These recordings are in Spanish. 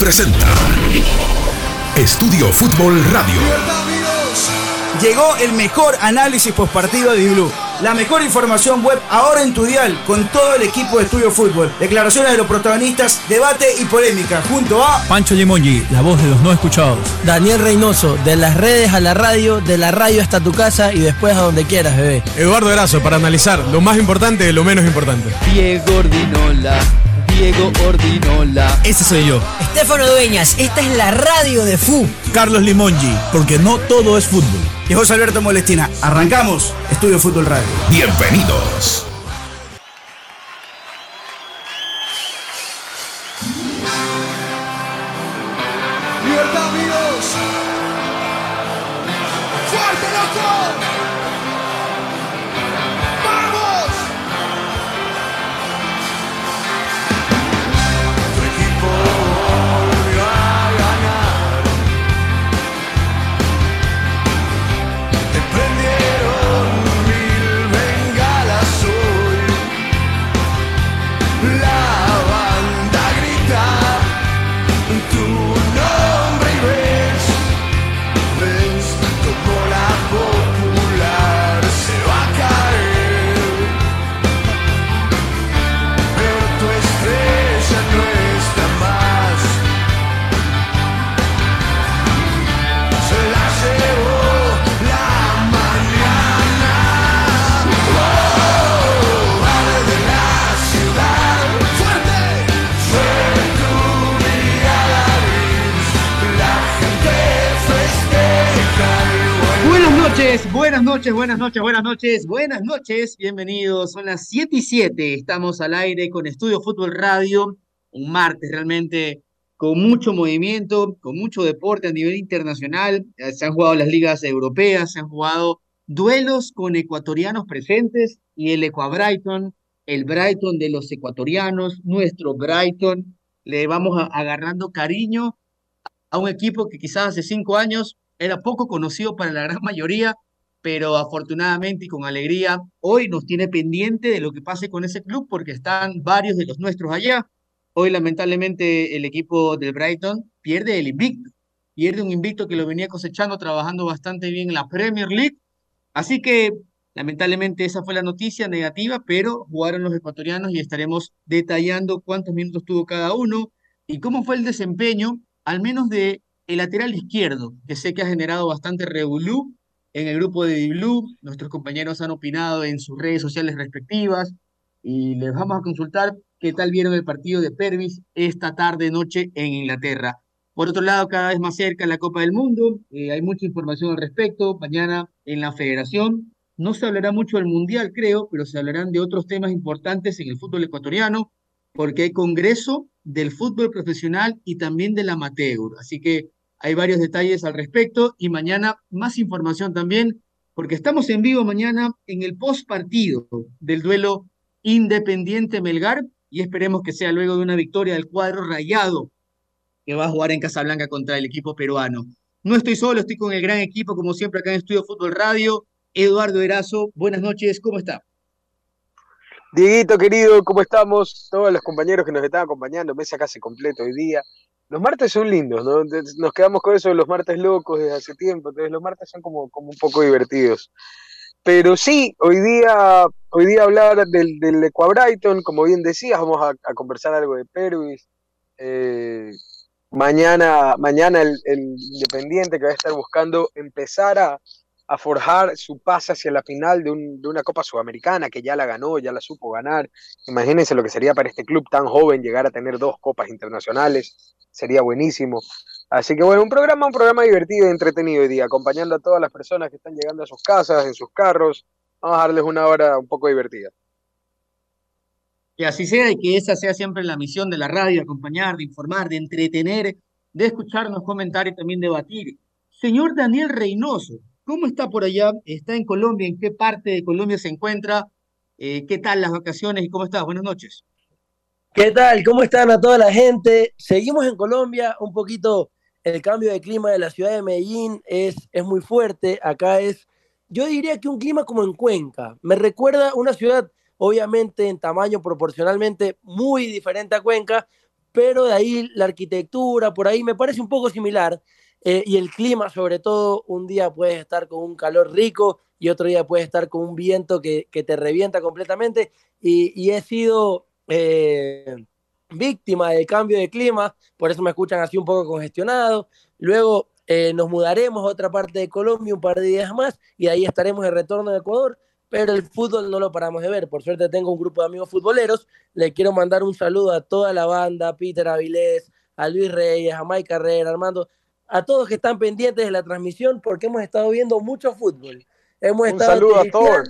presenta Estudio Fútbol Radio. Llegó el mejor análisis postpartido de Blue. La mejor información web ahora en tu dial con todo el equipo de Estudio Fútbol. Declaraciones de los protagonistas, debate y polémica junto a Pancho Limongi, la voz de los no escuchados. Daniel Reynoso, de las redes a la radio, de la radio hasta tu casa y después a donde quieras, bebé. Eduardo Erazo, para analizar lo más importante de lo menos importante. Diego Ordinola. Diego Ordinola. Ese soy yo. Estefano Dueñas, esta es la radio de FU. Carlos Limongi, porque no todo es fútbol. y José Alberto Molestina. Arrancamos Estudio Fútbol Radio. Bienvenidos. Buenas noches, buenas noches, buenas noches, buenas noches. Bienvenidos. Son las 7 y 7. Estamos al aire con Estudio Fútbol Radio. Un martes realmente con mucho movimiento, con mucho deporte a nivel internacional. Eh, Se han jugado las ligas europeas, se han jugado duelos con ecuatorianos presentes y el Equa Brighton, el Brighton de los ecuatorianos, nuestro Brighton. Le vamos agarrando cariño a un equipo que quizás hace cinco años era poco conocido para la gran mayoría, pero afortunadamente y con alegría hoy nos tiene pendiente de lo que pase con ese club porque están varios de los nuestros allá. Hoy lamentablemente el equipo del Brighton pierde el invicto, pierde un invicto que lo venía cosechando, trabajando bastante bien en la Premier League. Así que lamentablemente esa fue la noticia negativa, pero jugaron los ecuatorianos y estaremos detallando cuántos minutos tuvo cada uno y cómo fue el desempeño, al menos de el lateral izquierdo, que sé que ha generado bastante revolú en el grupo de Blue. Nuestros compañeros han opinado en sus redes sociales respectivas y les vamos a consultar qué tal vieron el partido de Pervis esta tarde noche en Inglaterra. Por otro lado, cada vez más cerca la Copa del Mundo, eh, hay mucha información al respecto. Mañana en la Federación no se hablará mucho del Mundial, creo, pero se hablarán de otros temas importantes en el fútbol ecuatoriano, porque hay congreso del fútbol profesional y también del amateur. Así que hay varios detalles al respecto y mañana más información también, porque estamos en vivo mañana en el post partido del duelo Independiente Melgar y esperemos que sea luego de una victoria del cuadro rayado que va a jugar en Casablanca contra el equipo peruano. No estoy solo, estoy con el gran equipo, como siempre, acá en Estudio Fútbol Radio. Eduardo Erazo, buenas noches, ¿cómo está? Dieguito, querido, ¿cómo estamos? Todos los compañeros que nos están acompañando, mesa casi completa hoy día. Los martes son lindos, ¿no? Nos quedamos con eso de los martes locos desde hace tiempo, entonces los martes son como, como un poco divertidos. Pero sí, hoy día, hoy día hablar del, del Equa Brighton, como bien decías, vamos a, a conversar algo de Pervis. Eh, mañana, mañana el, el Independiente que va a estar buscando empezar a, a forjar su pase hacia la final de, un- de una Copa Sudamericana que ya la ganó, ya la supo ganar. Imagínense lo que sería para este club tan joven llegar a tener dos copas internacionales. Sería buenísimo. Así que bueno, un programa, un programa divertido y entretenido hoy día, acompañando a todas las personas que están llegando a sus casas, en sus carros. Vamos a darles una hora un poco divertida. Que así sea y que esa sea siempre la misión de la radio, acompañar, de informar, de entretener, de escucharnos, comentar y también debatir. Señor Daniel Reynoso, ¿cómo está por allá? ¿Está en Colombia? ¿En qué parte de Colombia se encuentra? Eh, ¿qué tal las vacaciones y cómo está? Buenas noches. ¿Qué tal? ¿Cómo están a toda la gente? Seguimos en Colombia, un poquito el cambio de clima de la ciudad de Medellín es, es muy fuerte. Acá es, yo diría que un clima como en Cuenca. Me recuerda una ciudad, obviamente en tamaño proporcionalmente muy diferente a Cuenca, pero de ahí la arquitectura, por ahí me parece un poco similar. eh, y el clima, sobre todo, un día puedes estar con un calor rico y otro día puedes estar con un viento que, que te revienta completamente. Y, y he sido eh, víctima del cambio de clima, por eso me escuchan así un poco congestionado. Luego eh, nos mudaremos a otra parte de Colombia un par de días más y ahí estaremos de retorno a Ecuador. Pero el fútbol no lo paramos de ver. Por suerte tengo un grupo de amigos futboleros. Le quiero mandar un saludo a toda la banda, a Peter Avilés, a Luis Reyes, a Mike Carrera, Armando, a todos que están pendientes de la transmisión porque hemos estado viendo mucho fútbol. Hemos Un estado saludo a Thor.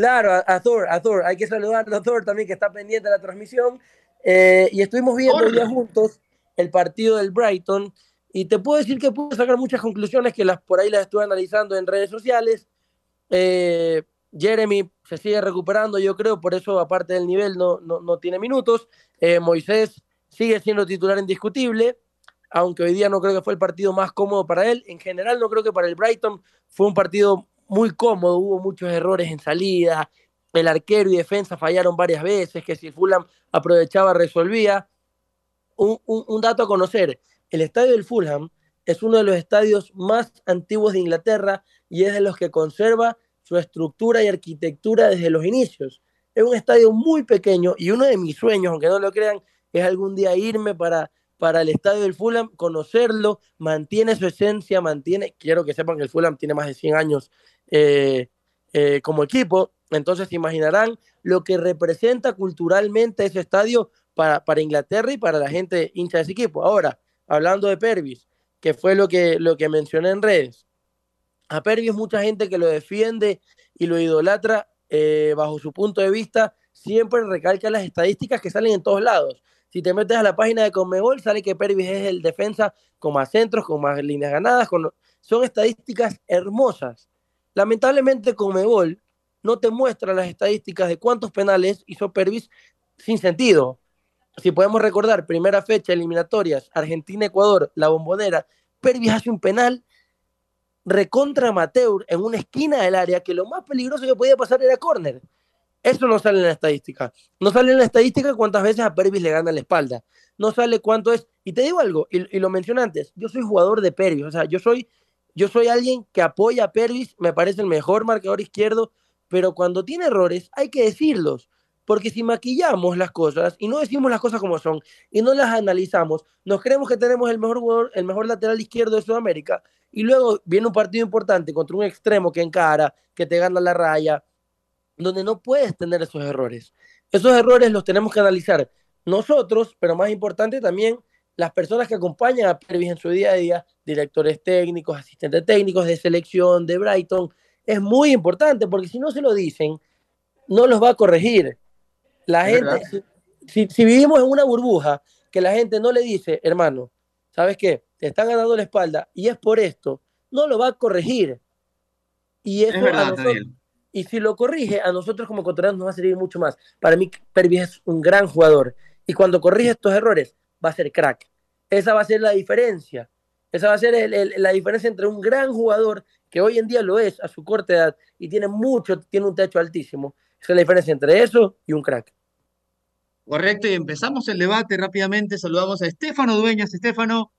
Claro, a, a Thor, a Thor. Hay que saludar a Thor también que está pendiente de la transmisión. Eh, y estuvimos viendo día juntos el partido del Brighton. Y te puedo decir que pude sacar muchas conclusiones que las por ahí las estuve analizando en redes sociales. Eh, Jeremy se sigue recuperando, yo creo, por eso, aparte del nivel, no, no, no tiene minutos. Eh, Moisés sigue siendo titular indiscutible, aunque hoy día no creo que fue el partido más cómodo para él. En general, no creo que para el Brighton fue un partido muy cómodo, hubo muchos errores en salida, el arquero y defensa fallaron varias veces, que si Fulham aprovechaba, resolvía. Un, dato a conocer, el estadio del Fulham es uno de los estadios más antiguos de Inglaterra y es de los que conserva su estructura y arquitectura desde los inicios. Es un estadio muy pequeño y uno de mis sueños, aunque no lo crean, es algún día irme para, para el estadio del Fulham, conocerlo, mantiene su esencia, mantiene, quiero que sepan que el Fulham tiene más de 100 años eh, eh, como equipo, entonces se imaginarán lo que representa culturalmente ese estadio para, para Inglaterra y para la gente hincha de ese equipo. Ahora, hablando de Pervis, que fue lo que, lo que mencioné en redes, a Pervis mucha gente que lo defiende y lo idolatra eh, bajo su punto de vista, siempre recalca las estadísticas que salen en todos lados. Si te metes a la página de Conmebol, sale que Pervis es el defensa con más centros, con más líneas ganadas, son estadísticas hermosas. Lamentablemente Conmebol no te muestra las estadísticas de cuántos penales hizo Pervis sin sentido. Si podemos recordar, primera fecha, eliminatorias, Argentina-Ecuador, la bombonera, Pervis hace un penal recontra amateur en una esquina del área que lo más peligroso que podía pasar era córner. Eso no sale en la estadística. No sale en la estadística cuántas veces a Pervis le gana la espalda. No sale cuánto es. Y te digo algo, y, y lo mencioné antes, yo soy jugador de Pervis, o sea, yo soy, yo soy alguien que apoya a Pervis, me parece el mejor marcador izquierdo, pero cuando tiene errores hay que decirlos. Porque si maquillamos las cosas y no decimos las cosas como son y no las analizamos, nos creemos que tenemos el mejor el mejor lateral izquierdo de Sudamérica y luego viene un partido importante contra un extremo que encara, que te gana la raya, donde no puedes tener esos errores. Esos errores los tenemos que analizar nosotros, pero más importante también las personas que acompañan a Pervis en su día a día, directores técnicos, asistentes técnicos de selección, de Brighton. Es muy importante porque si no se lo dicen, no los va a corregir. La gente, si, si, si vivimos en una burbuja que la gente no le dice, hermano, ¿sabes qué? Te están ganando la espalda y es por esto, no lo va a corregir. Y eso Es verdad, a nosotros, y si lo corrige, a nosotros como ecuatorianos nos va a servir mucho más. Para mí, Pervis es un gran jugador. Y cuando corrige estos errores, va a ser crack. Esa va a ser la diferencia. Esa va a ser el- el- la diferencia entre un gran jugador, que hoy en día lo es a su corta edad, y tiene mucho, tiene un techo altísimo. Esa es la diferencia entre eso y un crack. Correcto, y empezamos el debate rápidamente. Saludamos a Estefano Dueñas. Estefano,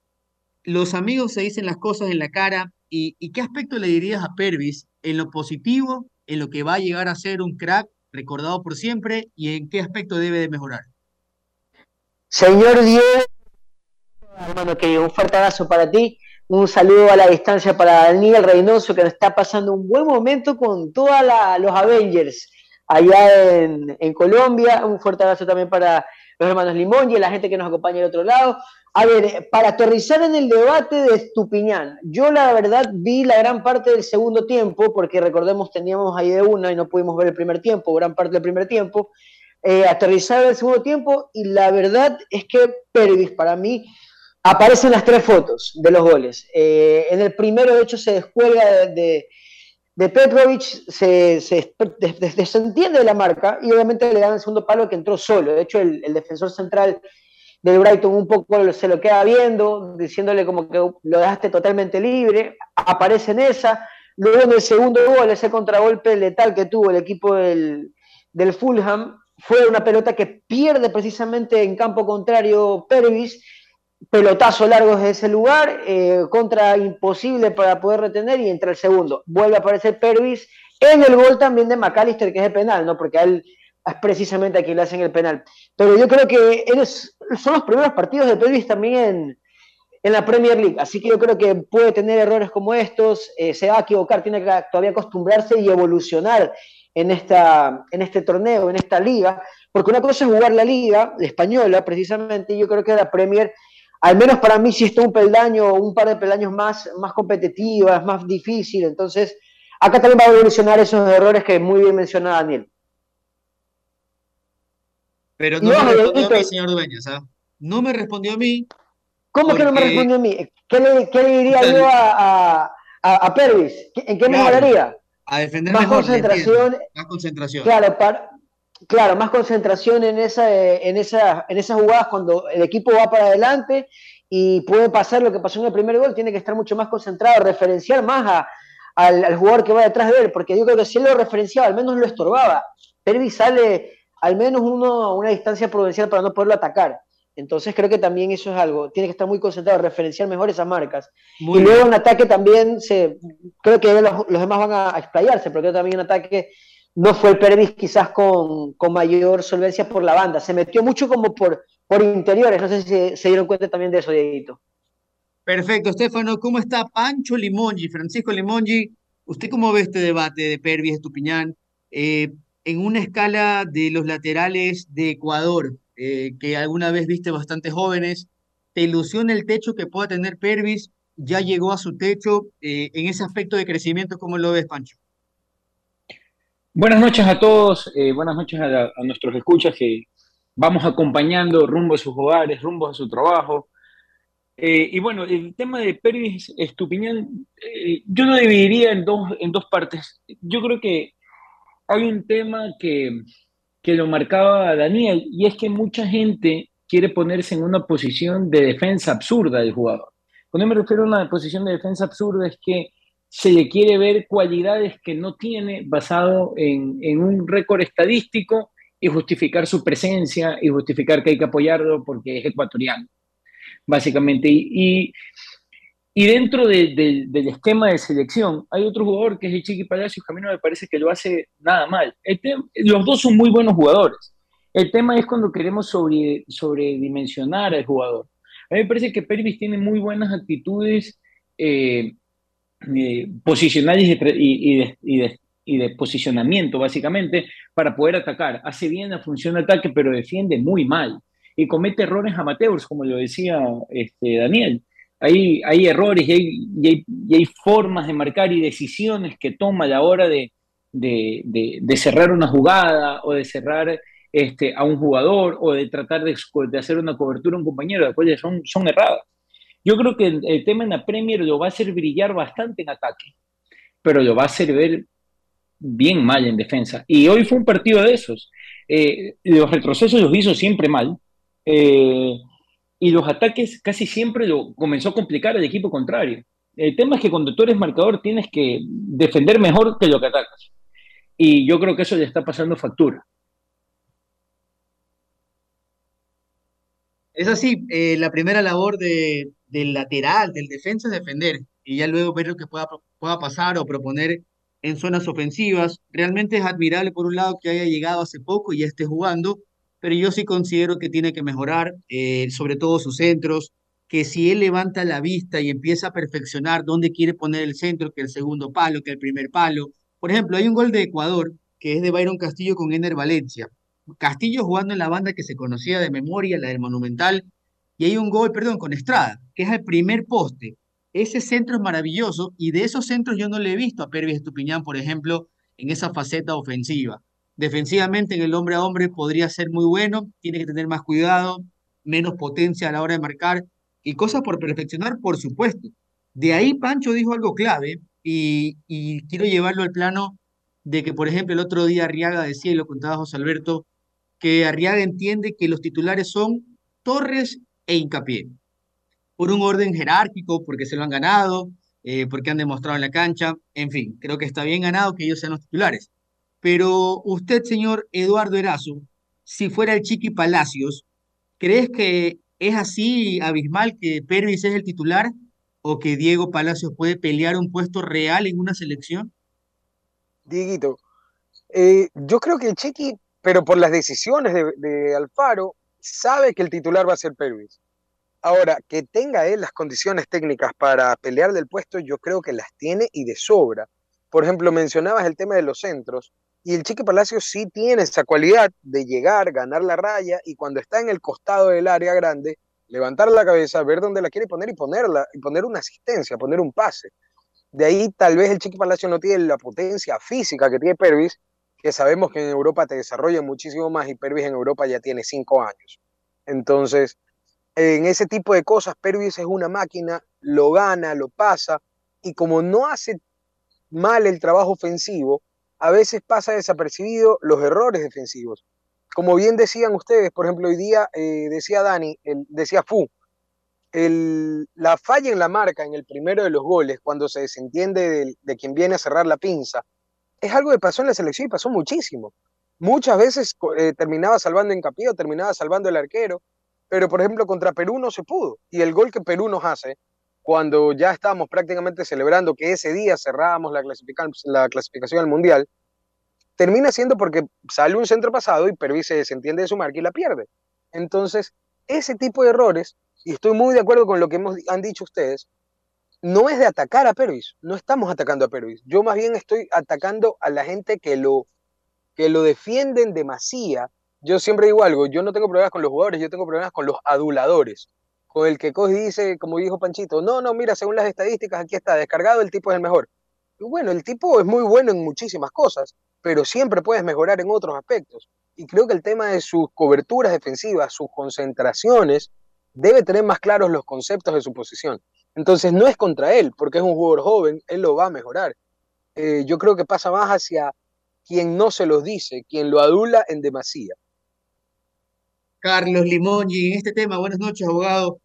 los amigos se dicen las cosas en la cara. ¿Y, y qué aspecto le dirías a Pervis en lo positivo, en lo que va a llegar a ser un crack recordado por siempre y en qué aspecto debe de mejorar? Señor Diego, hermano querido, un fuerte abrazo para ti. Un saludo a la distancia para Daniel Reynoso, que nos está pasando un buen momento con todos los Avengers allá en, en Colombia. Un fuerte abrazo también para los hermanos Limón y la gente que nos acompaña del otro lado. A ver, para aterrizar en el debate de Estupiñán, yo la verdad vi la gran parte del segundo tiempo, porque recordemos teníamos ahí de una y no pudimos ver el primer tiempo, gran parte del primer tiempo. Eh, aterrizar el segundo tiempo y la verdad es que Pervis para mí aparecen las tres fotos de los goles. Eh, en el primero, de hecho, se descuelga de, de, Petrovic, se, se des- des- desentiende de la marca y obviamente le dan el segundo palo que entró solo. De hecho, el, el defensor central del Brighton un poco se lo queda viendo, diciéndole como que lo dejaste totalmente libre, aparece en esa. Luego en el segundo gol, ese contragolpe letal que tuvo el equipo del, del Fulham, fue una pelota que pierde precisamente en campo contrario Pervis, pelotazo largo desde ese lugar, eh, contra imposible para poder retener y entra el segundo. Vuelve a aparecer Pervis en el gol también de McAllister, que es el penal, ¿no? Porque a él es precisamente a quien le hacen el penal. Pero yo creo que son los primeros partidos de Pervis también en, la Premier League. Así que yo creo que puede tener errores como estos, eh, se va a equivocar, tiene que todavía acostumbrarse y evolucionar en, esta, en este torneo, en esta liga, porque una cosa es jugar la liga española, precisamente, y yo creo que la Premier, al menos para mí, si está un peldaño, un par de peldaños más, más competitiva, es más difícil, entonces acá también va a evolucionar esos errores que muy bien menciona Daniel. Pero no me respondió a mí, señor Dueñas, ¿ah? No me respondió a mí, ¿Cómo que no me respondió a mí? ¿Qué le, qué le diría yo a, a, a, Pervis? ¿En qué me mejoraría? A defender más mejor, concentración. Más concentración. Claro, para, claro, más concentración en, esa, en, esa, en esas jugadas cuando el equipo va para adelante y puede pasar lo que pasó en el primer gol, tiene que estar mucho más concentrado, referenciar más a, al, al, jugador que va detrás de él, porque yo creo que si él lo referenciaba, al menos lo estorbaba. Pervis sale al menos uno a una distancia prudencial para no poderlo atacar. Entonces creo que también eso es algo, tiene que estar muy concentrado, referenciar mejor esas marcas. y luego en ataque también, se, creo que los, los demás van a, a, explayarse, porque también en ataque no fue el Pervis quizás con, con, mayor solvencia por la banda, se metió mucho como por, por interiores, no sé si se, dieron cuenta también de eso, Dieguito. Perfecto, Estefano, ¿cómo está Pancho Limongi, Francisco Limongi? ¿Usted cómo ve este debate de Pervis, Estupiñán, eh, en una escala de los laterales de Ecuador? eh, que alguna vez viste bastante jóvenes. ¿Te ilusiona el techo que pueda tener Pervis? ¿Ya llegó a su techo eh, en ese aspecto de crecimiento? ¿Cómo lo ves, Pancho? Buenas noches a todos, eh, buenas noches a, la, a, nuestros escuchas que vamos acompañando rumbo a sus hogares, rumbo a su trabajo. Eh, y bueno, el tema de Pervis Estupiñán, yo lo dividiría en dos, en dos partes. Yo creo que hay un tema que, que lo marcaba Daniel, y es que mucha gente quiere ponerse en una posición de defensa absurda del jugador. Cuando me refiero a una posición de defensa absurda es que se le quiere ver cualidades que no tiene basado en, un récord estadístico y justificar su presencia y justificar que hay que apoyarlo porque es ecuatoriano, básicamente. Y, y, dentro de, de, del esquema de selección, hay otro jugador que es el Chiqui Palacios, que a mí no me parece que lo hace nada mal. Los dos son muy buenos jugadores. El tema es cuando queremos sobre, sobredimensionar al jugador. A mí me parece que Pervis tiene muy buenas actitudes eh, eh, posicionales y de, posicionamiento, básicamente, para poder atacar. Hace bien la función de ataque, pero defiende muy mal. Y comete errores amateurs, como lo decía este, Daniel hay, hay errores y hay, formas de marcar y decisiones que toma a la hora de cerrar una jugada o de cerrar este, a un jugador o de tratar de, hacer una cobertura a un compañero, las cuales son, son erradas. Yo creo que el, tema en la Premier lo va a hacer brillar bastante en ataque, pero lo va a hacer ver bien mal en defensa. Y hoy fue un partido de esos. Eh, los retrocesos los hizo siempre mal. Eh, y los ataques casi siempre lo comenzó a complicar el equipo contrario. El tema es que cuando tú eres marcador tienes que defender mejor que lo que atacas. Y yo creo que eso le está pasando factura. Es así, eh, la primera labor de, del lateral, del defensa defender y ya luego ver lo que pueda, pueda pasar o proponer en zonas ofensivas. Realmente es admirable por un lado que haya llegado hace poco y ya esté jugando, pero yo sí considero que tiene que mejorar, eh, sobre todo sus centros, que si él levanta la vista y empieza a perfeccionar dónde quiere poner el centro, que el segundo palo, que el primer palo. Por ejemplo, hay un gol de Ecuador que es de Byron Castillo con Ener Valencia. Castillo jugando en la banda que se conocía de memoria, la del Monumental, y hay un gol, perdón, con Estrada, que es el primer poste. Ese centro es maravilloso y de esos centros yo no le he visto a Pervis Estupiñán, por ejemplo, en esa faceta ofensiva. Defensivamente en el hombre a hombre podría ser muy bueno, tiene que tener más cuidado, menos potencia a la hora de marcar y cosas por perfeccionar, por supuesto. De ahí Pancho dijo algo clave y, y quiero llevarlo al plano de que, por ejemplo, el otro día Arriaga decía, y lo contaba José Alberto, que Arriaga entiende que los titulares son Torres e Hincapié, por un orden jerárquico, porque se lo han ganado, eh, porque han demostrado en la cancha, en fin, creo que está bien ganado que ellos sean los titulares. Pero usted, señor Eduardo Erazo, si fuera el Chiqui Palacios, ¿crees que es así abismal que Pervis es el titular o que Diego Palacios puede pelear un puesto real en una selección? Dieguito, eh, yo creo que el Chiqui, pero por las decisiones de, de Alfaro, sabe que el titular va a ser Pervis. Ahora, que tenga él las condiciones técnicas para pelear del puesto, yo creo que las tiene y de sobra. Por ejemplo, mencionabas el tema de los centros, y el Chiqui Palacio sí tiene esa cualidad de llegar, ganar la raya, y cuando está en el costado del área grande, levantar la cabeza, ver dónde la quiere poner y ponerla, y poner una asistencia, poner un pase. De ahí tal vez el Chiqui Palacio no tiene la potencia física que tiene Pervis, que sabemos que en Europa te desarrolla muchísimo más y Pervis en Europa ya tiene cinco años. Entonces, en ese tipo de cosas, Pervis es una máquina, lo gana, lo pasa, y como no hace mal el trabajo ofensivo, a veces pasa desapercibido los errores defensivos. Como bien decían ustedes, por ejemplo, hoy día eh, decía Dani, el, decía Fu, el, la falla en la marca en el primero de los goles, cuando se desentiende de, de quien viene a cerrar la pinza, es algo que pasó en la selección y pasó muchísimo. Muchas veces eh, terminaba salvando Encapié o terminaba salvando el arquero, pero por ejemplo contra Perú no se pudo. Y el gol que Perú nos hace, cuando ya estábamos prácticamente celebrando que ese día cerrábamos la, la clasificación al Mundial, termina siendo porque sale un centro pasado y Perú se desentiende de su marca y la pierde. Entonces, ese tipo de errores, y estoy muy de acuerdo con lo que hemos, han dicho ustedes, no es de atacar a Pervis, no estamos atacando a Pervis. Yo más bien estoy atacando a la gente que lo, que lo defienden demasía. Yo siempre digo algo, yo no tengo problemas con los jugadores, yo tengo problemas con los aduladores. Con el que coge dice, como dijo Panchito, no, no, mira, según las estadísticas, aquí está descargado, el tipo es el mejor. Y bueno, el tipo es muy bueno en muchísimas cosas, pero siempre puedes mejorar en otros aspectos. Y creo que el tema de sus coberturas defensivas, sus concentraciones, debe tener más claros los conceptos de su posición. Entonces no es contra él, porque es un jugador joven, él lo va a mejorar. Eh, yo creo que pasa más hacia quien no se los dice, quien lo adula en demasía. Carlos Limongi, en este tema, buenas noches, abogado.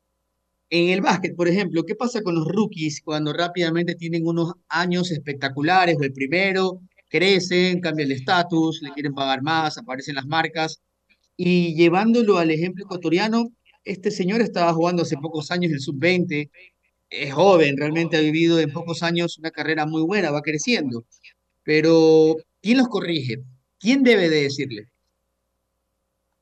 En el básquet, por ejemplo, ¿qué pasa con los rookies cuando rápidamente tienen unos años espectaculares o el primero, crecen, cambian el estatus, le quieren pagar más, aparecen las marcas? Y llevándolo al ejemplo ecuatoriano, este señor estaba jugando hace pocos años el sub-20, es joven, realmente ha vivido en pocos años una carrera muy buena, va creciendo. Pero, ¿quién los corrige? ¿Quién debe de decirle?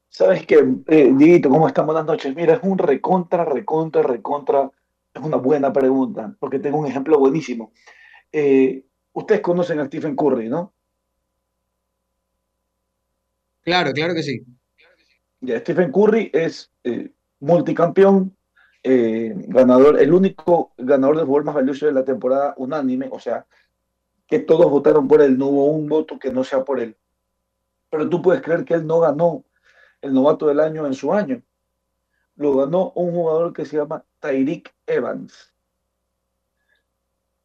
Sabes que, eh, Dieguito, ¿cómo están? Buenas noches. Mira, es un recontra, recontra, recontra. Es una buena pregunta, porque tengo un ejemplo buenísimo. Eh, ustedes conocen a Stephen Curry, ¿no? Claro, claro que sí. Ya, Stephen Curry es eh, multicampeón, eh, ganador, el único ganador del jugador más valioso de la temporada unánime, o sea, que todos votaron por él, no hubo un voto que no sea por él. Pero tú puedes creer que él no ganó el novato del año en su año. Lo ganó un jugador que se llama Tyreek Evans.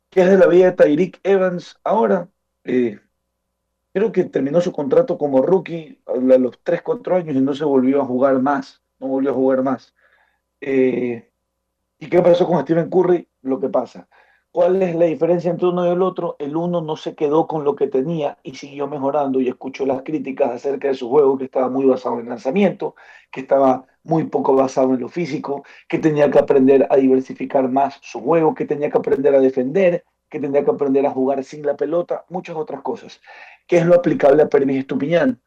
¿Qué es de la vida de Tyreek Evans ahora? Eh, creo que terminó su contrato como rookie a los 3, 4 años y no se volvió a jugar más. No volvió a jugar más. Eh, ¿Y qué pasó con Stephen Curry? Lo que pasa. ¿Cuál es la diferencia entre uno y el otro? El uno no se quedó con lo que tenía y siguió mejorando y escuchó las críticas acerca de su juego que estaba muy basado en lanzamiento, que estaba muy poco basado en lo físico, que tenía que aprender a diversificar más su juego, que tenía que aprender a defender, que tenía que aprender a jugar sin la pelota, muchas otras cosas. ¿Qué es lo aplicable a Pervis Estupiñán?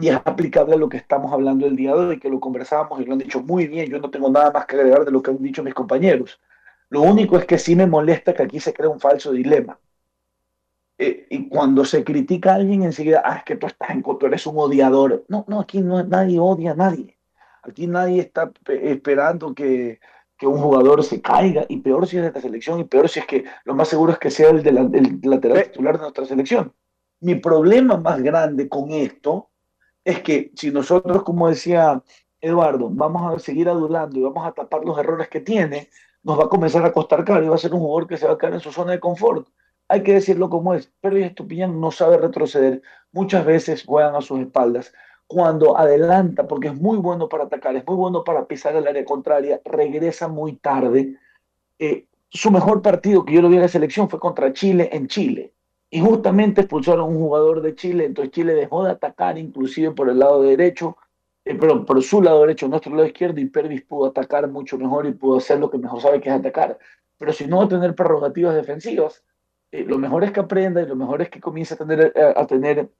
Y es aplicable a lo que estamos hablando el día de hoy, que lo conversábamos y lo han dicho muy bien. Yo no tengo nada más que agregar de lo que han dicho mis compañeros. Lo único es que sí me molesta que aquí se crea un falso dilema. Eh, y cuando se critica a alguien enseguida, ah, es que tú estás en tú eres un odiador. No, no, aquí no, nadie odia a nadie. Aquí nadie está esperando que, que un jugador se caiga, y peor si es de esta selección, y peor si es que lo más seguro es que sea el, de la, el lateral titular de nuestra selección. Mi problema más grande con esto es que si nosotros, como decía Eduardo, vamos a seguir adulando y vamos a tapar los errores que tiene, nos va a comenzar a costar caro y va a ser un jugador que se va a quedar en su zona de confort. Hay que decirlo como es. Pero Estupiñán no sabe retroceder. Muchas veces juegan a sus espaldas. Cuando adelanta, porque es muy bueno para atacar, es muy bueno para pisar el área contraria, regresa muy tarde. Eh, su mejor partido que yo lo vi en la selección fue contra Chile en Chile y justamente expulsaron a un jugador de Chile, entonces Chile dejó de atacar inclusive por el lado derecho eh, perdón, por su lado derecho, nuestro lado izquierdo, y Pervis pudo atacar mucho mejor y pudo hacer lo que mejor sabe que es atacar. Pero si no va a tener prerrogativas defensivas, eh, lo mejor es que aprenda y lo mejor es que comience a tener, eh, a, tener,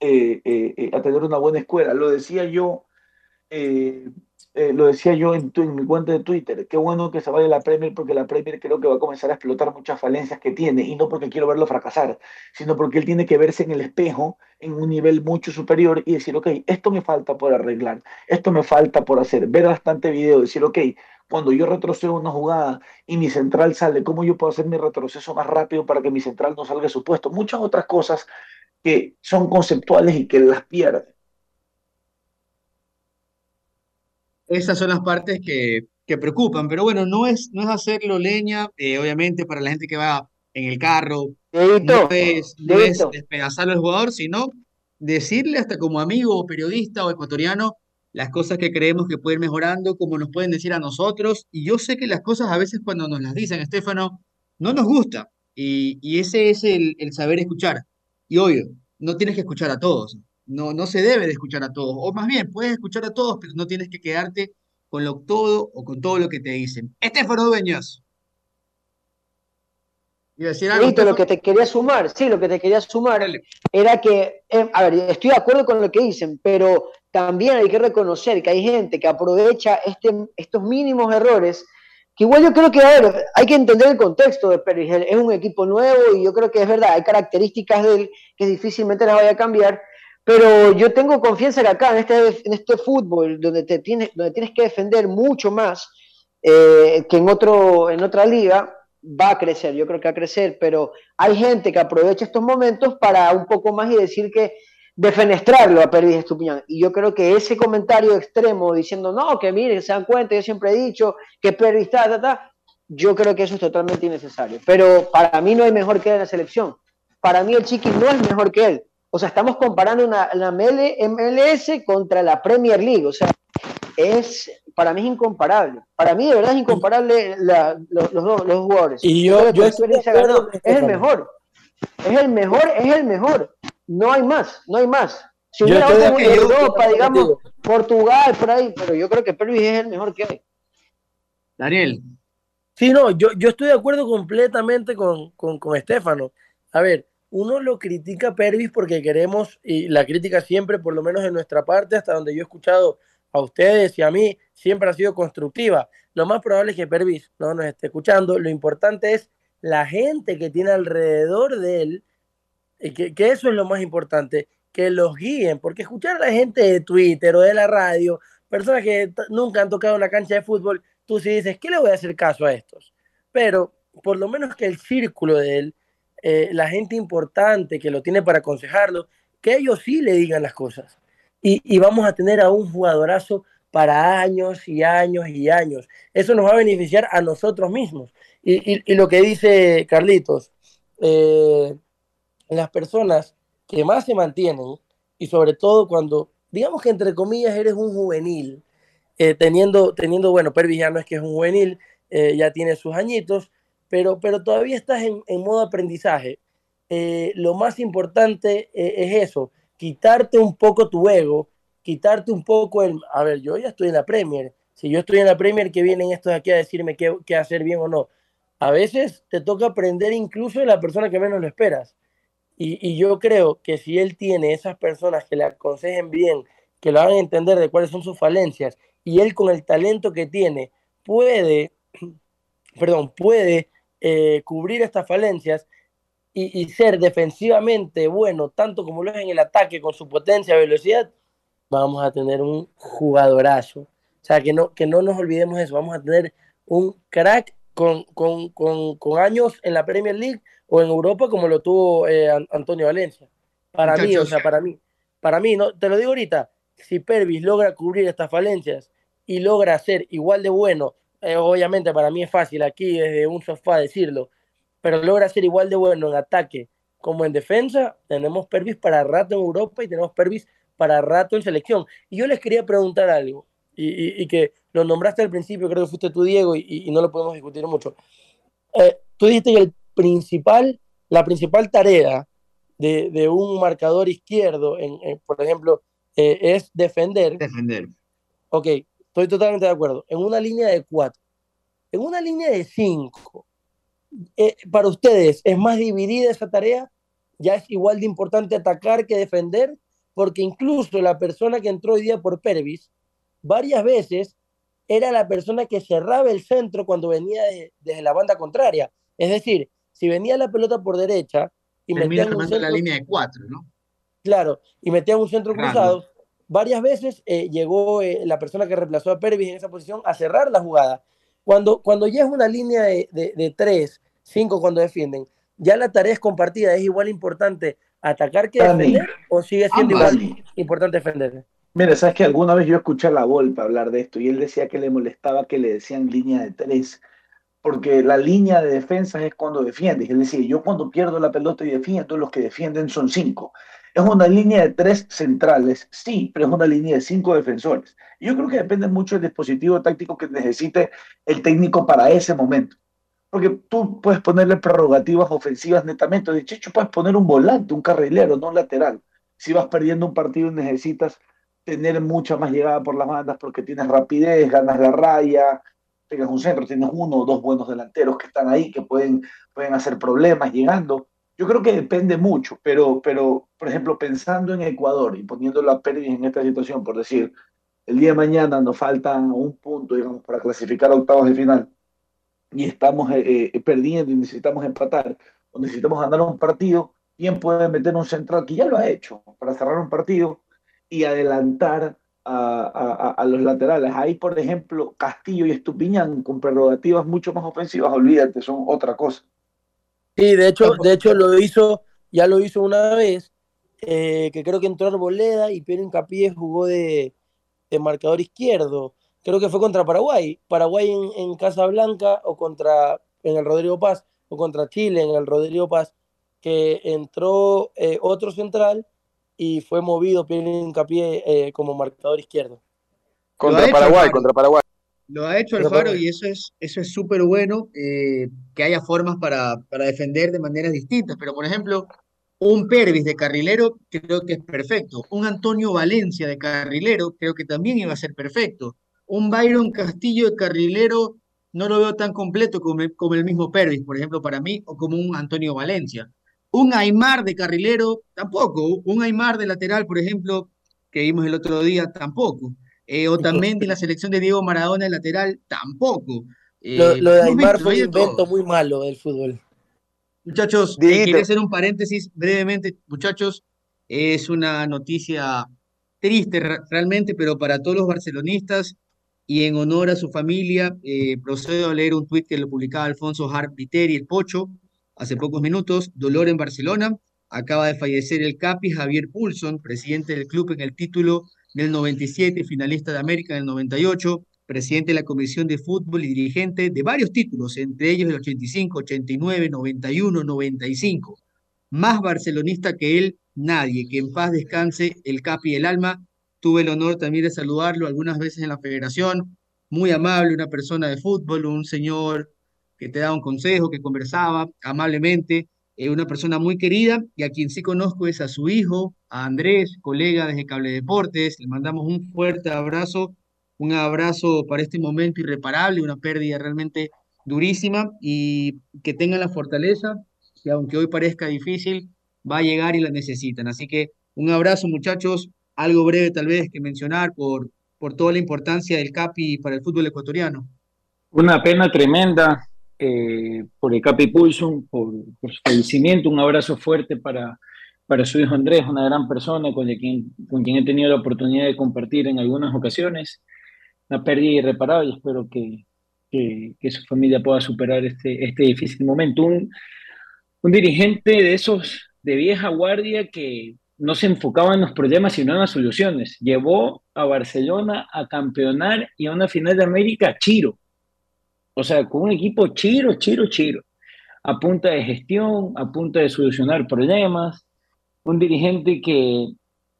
a tener una buena escuela. Lo decía yo, eh, lo decía yo en, tu- en mi cuenta de Twitter, qué bueno que se vaya la Premier porque la Premier creo que va a comenzar a explotar muchas falencias que tiene y no porque quiero verlo fracasar, sino porque él tiene que verse en el espejo en un nivel mucho superior y decir, ok, esto me falta por arreglar, esto me falta por hacer, ver bastante video, decir, ok, cuando yo retrocedo una jugada y mi central sale, ¿cómo yo puedo hacer mi retroceso más rápido para que mi central no salga de su puesto? Muchas otras cosas que son conceptuales y que las pierde. Esas son las partes que, que preocupan, pero bueno, no es, no es hacerlo leña, eh, obviamente para la gente que va en el carro, no es, no es despedazarlo al jugador, sino decirle hasta como amigo o periodista o ecuatoriano las cosas que creemos que pueden ir mejorando, como nos pueden decir a nosotros, y yo sé que las cosas a veces cuando nos las dicen, Estefano, no nos gusta, y, y ese es el, el saber escuchar, y obvio, no tienes que escuchar a todos, no, no se debe de escuchar a todos, o más bien, puedes escuchar a todos, pero no tienes que quedarte con lo todo o con todo lo que te dicen. Estefano Dueñas. Iba a decir algo, Dieguito, lo que te quería sumar, sí, lo que te quería sumar era que, eh, a ver, estoy de acuerdo con lo que dicen, pero también hay que reconocer que hay gente que aprovecha este, estos mínimos errores, que igual yo creo que, a ver, hay que entender el contexto de Pérez, él es un equipo nuevo y yo creo que es verdad, hay características de él que difícilmente las vaya a cambiar, pero yo tengo confianza que acá, en este, en este fútbol, donde, te tienes, donde tienes que defender mucho más eh, que en, otro, en otra liga, va a crecer, yo creo que va a crecer, pero hay gente que aprovecha estos momentos para un poco más y decir que defenestrarlo a Pervis Estupiñán. Y yo creo que ese comentario extremo diciendo, no, que miren, se dan cuenta, yo siempre he dicho que Pervis está, ta, yo creo que eso es totalmente innecesario. Pero para mí no hay mejor que él en la selección. Para mí el Chiqui no es mejor que él. O sea, estamos comparando una, la ML MLS contra la Premier League. O sea, es, para mí es incomparable. Para mí de verdad es incomparable la- los, los dos los jugadores. Y yo- creo que yo estoy de experiencia acuerdo ganó. con Es el mejor. Es el mejor, es el mejor. No hay más, no hay más. Si Yo hubiera otro en Europa, digamos, contigo. Portugal, por ahí, pero yo creo que Pervis es el mejor que hay. Daniel. Sí, no, yo, yo estoy de acuerdo completamente con, con, con Estefano. A ver, uno lo critica a Pervis porque queremos, y la crítica siempre, por lo menos en nuestra parte, hasta donde yo he escuchado a ustedes y a mí, siempre ha sido constructiva. Lo más probable es que Pervis no nos esté escuchando. Lo importante es la gente que tiene alrededor de él, y que, que eso es lo más importante, que los guíen, porque escuchar a la gente de Twitter o de la radio, personas que nunca han tocado una cancha de fútbol, tú sí dices, ¿qué le voy a hacer caso a estos? Pero por lo menos que el círculo de él, eh, la gente importante que lo tiene para aconsejarlo, que ellos sí le digan las cosas. Y, y vamos a tener a un jugadorazo para años y años y años. Eso nos va a beneficiar a nosotros mismos. Y, y- lo que dice Carlitos, eh, las personas que más se mantienen, y sobre todo cuando, digamos que entre comillas eres un juvenil, eh, teniendo, teniendo, bueno, Pervis ya es que es un juvenil, ya tiene sus añitos, pero, pero todavía estás en, en modo aprendizaje. Eh, lo más importante eh, es eso, quitarte un poco tu ego, quitarte un poco el, a ver, yo ya estoy en la Premier, si yo estoy en la Premier, que vienen estos aquí a decirme qué, qué hacer bien o no. A veces te toca aprender incluso de la persona que menos lo esperas. Y, y yo creo que si él tiene esas personas que le aconsejen bien, que lo hagan entender de cuáles son sus falencias, y él con el talento que tiene puede, perdón, puede eh, cubrir estas falencias y, y ser defensivamente bueno, tanto como lo es en el ataque, con su potencia, velocidad, vamos a tener un jugadorazo. O sea, que no, que no nos olvidemos de eso, vamos a tener un crack con, con, con, con años en la Premier League o en Europa como lo tuvo eh, An- Antonio Valencia. Para mí, o Muchachos. sea, para mí, para mí, no, te lo digo ahorita, si Pervis logra cubrir estas falencias y logra ser igual de bueno, eh, obviamente para mí es fácil aquí desde un sofá decirlo, pero logra ser igual de bueno en ataque como en defensa, tenemos Pervis para rato en Europa y tenemos Pervis para rato en selección. Y yo les quería preguntar algo, y, y- y que lo nombraste al principio, creo que fuiste tú, Diego, y, y no lo podemos discutir mucho. Eh, tú dijiste que el principal, la principal tarea de, de un marcador izquierdo, en, en, por ejemplo, eh, es defender. Defender. Ok, estoy totalmente de acuerdo. En una línea de cuatro. En una línea de cinco, eh, para ustedes, ¿es más dividida esa tarea? ¿Ya es igual de importante atacar que defender? Porque incluso la persona que entró hoy día por Pervis, varias veces era la persona que cerraba el centro cuando venía de- desde la banda contraria. Es decir, si venía la pelota por derecha y Termina metían un armando la centro, línea de cuatro, ¿no? claro, y metían un centro Claro. cruzado, varias veces eh, llegó eh, la persona que reemplazó a Pervis en esa posición a cerrar la jugada. Cuando, cuando ya es una línea de, de, de tres, cinco cuando defienden, ya la tarea es compartida, es igual importante atacar que defender o sigue siendo Ambas. igual importante defender. Mira, sabes que alguna vez yo escuché a la Volpe hablar de esto y él decía que le molestaba que le decían línea de tres, porque la línea de defensa es cuando defiendes. Él decía, yo cuando pierdo la pelota y defiendo, los que defienden son cinco. Es una línea de tres centrales, sí, pero es una línea de cinco defensores. Yo creo que depende mucho del dispositivo táctico que necesite el técnico para ese momento. Porque tú puedes ponerle prerrogativas ofensivas netamente. De hecho, puedes poner un volante, un carrilero, no un lateral. Si vas perdiendo un partido y necesitas tener mucha más llegada por las bandas porque tienes rapidez, ganas la raya, pegas un centro, tienes uno o dos buenos delanteros que están ahí, que pueden, pueden hacer problemas llegando. Yo creo que depende mucho, pero, pero, por ejemplo, pensando en Ecuador y poniéndolo a Pérez en esta situación, por decir, el día de mañana nos falta un punto, digamos, para clasificar a octavos de final y estamos eh, eh, perdiendo y necesitamos empatar o necesitamos ganar un partido, ¿quién puede meter un central que ya lo ha hecho para cerrar un partido y adelantar a- a los laterales? Ahí, por ejemplo, Castillo y Estupiñán con prerrogativas mucho más ofensivas, olvídate, son otra cosa. Sí, de hecho, de hecho lo hizo, ya lo hizo una vez, eh, que creo que entró Arboleda y Pedro Incapié jugó de, de marcador izquierdo. Creo que fue contra Paraguay. Paraguay en, en Casablanca o contra en el Rodrigo Paz o contra Chile en el Rodrigo Paz, que entró eh, otro central y fue movido Pedro Incapié eh, como marcador izquierdo. Contra Paraguay, contra Paraguay. Lo ha hecho Pero Alfaro bueno. y eso es eso es súper bueno, eh, que haya formas para, para defender de maneras distintas. Pero, por ejemplo, un Pervis de carrilero creo que es perfecto. Un Antonio Valencia de carrilero creo que también iba a ser perfecto. Un Byron Castillo de carrilero no lo veo tan completo como como el mismo Pervis, por ejemplo, para mí, o como un Antonio Valencia. Un Aymar de carrilero tampoco. Un Aymar de lateral, por ejemplo, que vimos el otro día, tampoco. Eh, Otamendi en la selección de Diego Maradona de lateral, tampoco. Lo, Eh, lo de Aymar fue un todo. invento muy malo del fútbol. Muchachos, eh, quería hacer un paréntesis brevemente, muchachos. Es una noticia triste re- realmente, pero para todos los barcelonistas y en honor a su familia, eh, procedo a leer un tuit que lo publicaba Alfonso Hart Viteri, el Pocho, hace pocos minutos. Dolor en Barcelona. Acaba de fallecer el Capi Javier Pulson, presidente del club en el título del 97, finalista de América en el 98, presidente de la Comisión de Fútbol y dirigente de varios títulos, entre ellos el 85, 89, 91, 95. Más barcelonista que él, nadie. Que en paz descanse el Capi del alma. Tuve el honor también de saludarlo algunas veces en la federación. Muy amable, una persona de fútbol, un señor que te daba un consejo, que conversaba amablemente, eh, una persona muy querida y a quien sí conozco es a su hijo, a Andrés, colega desde Cable Deportes. Le mandamos un fuerte abrazo, un abrazo para este momento irreparable, una pérdida realmente durísima y que tengan la fortaleza, que aunque hoy parezca difícil, va a llegar y la necesitan. Así que un abrazo muchachos, algo breve tal vez que mencionar por, por toda la importancia del CAPI para el fútbol ecuatoriano. Una pena tremenda eh, por el Capi Pulson, por, por su fallecimiento. Un abrazo fuerte para, para su hijo Andrés, una gran persona con quien, con quien he tenido la oportunidad de compartir en algunas ocasiones. Una pérdida irreparable. Espero que, que, que su familia pueda superar este, este difícil momento. Un, un dirigente de esos de vieja guardia que no se enfocaba en los problemas sino en las soluciones. Llevó a Barcelona a campeonar y a una final de América Chiro. O sea, con un equipo chiro, chiro, chiro. A punta de gestión, a punta de solucionar problemas. Un dirigente que,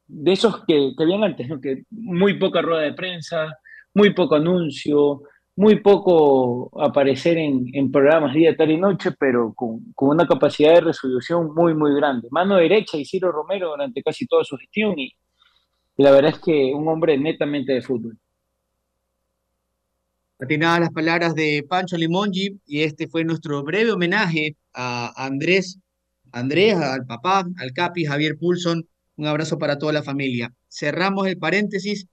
de esos que, que habían antes, que muy poca rueda de prensa, muy poco anuncio, muy poco aparecer en, en programas día, tarde y noche, pero con, con, una capacidad de resolución muy, muy grande. Mano derecha y Ciro Romero durante casi toda su gestión Y la verdad es que un hombre netamente de fútbol. Atinadas las palabras de Pancho Limongi y este fue nuestro breve homenaje a Andrés, Andrés, al papá, al Capi, Javier Pulson. Un abrazo para toda la familia. Cerramos el paréntesis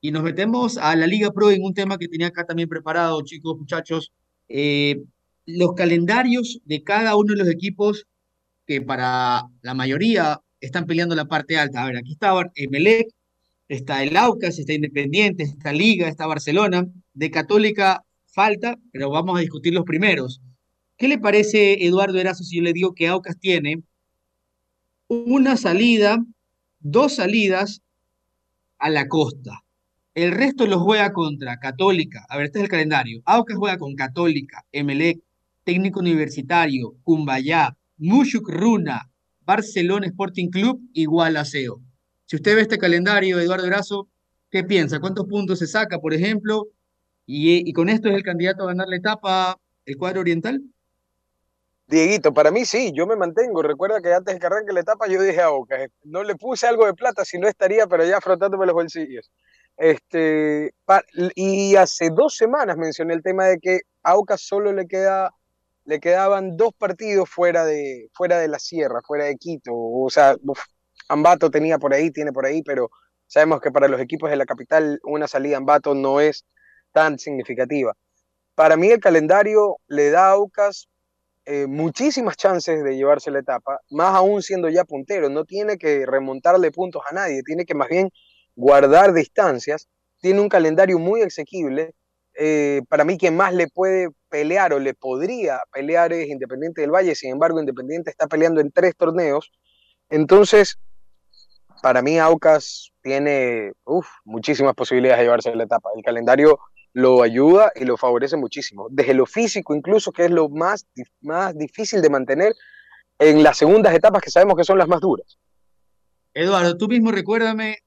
y nos metemos a la Liga Pro en un tema que tenía acá también preparado, chicos, muchachos. Eh, los calendarios de cada uno de los equipos que para la mayoría están peleando la parte alta. A ver, aquí está Emelec, está el Aucas, está Independiente, está Liga, está Barcelona. De Católica falta, pero vamos a discutir los primeros. ¿Qué le parece, Eduardo Erazo, si yo le digo que Aucas tiene una salida, dos salidas a la costa? El resto los juega contra Católica. A ver, este es el calendario. Aucas juega con Católica, Emelec, Técnico Universitario, Cumbayá, Mushuk Runa, Barcelona Sporting Club y Gualaceo. Si usted ve este calendario, Eduardo Erazo, ¿qué piensa? ¿Cuántos puntos se saca, por ejemplo? Y, con esto es el candidato a ganar la etapa, el cuadro oriental. Dieguito, para mí sí, yo me mantengo. Recuerda que antes de que arranque la etapa yo dije a Boca, no le puse algo de plata, si no estaría, pero ya frotándome los bolsillos. Este, y hace dos semanas mencioné el tema de que a Aucas solo le, queda, le quedaban dos partidos fuera de, fuera de la sierra, fuera de Quito. O sea, Ambato tenía por ahí, tiene por ahí, pero sabemos que para los equipos de la capital una salida Ambato no es tan significativa. Para mí el calendario le da a Aucas eh, muchísimas chances de llevarse la etapa, más aún siendo ya puntero. No tiene que remontarle puntos a nadie, tiene que más bien guardar distancias, tiene un calendario muy asequible. Eh, para mí, quien más le puede pelear o le podría pelear es Independiente del Valle, sin embargo, Independiente está peleando en tres torneos. Entonces, para mí, Aucas tiene muchísimas posibilidades de llevarse la etapa. El calendario lo ayuda y lo favorece muchísimo. Desde lo físico, incluso, que es lo más, más difícil de mantener en las segundas etapas que sabemos que son las más duras. Eduardo, tú mismo recuérdame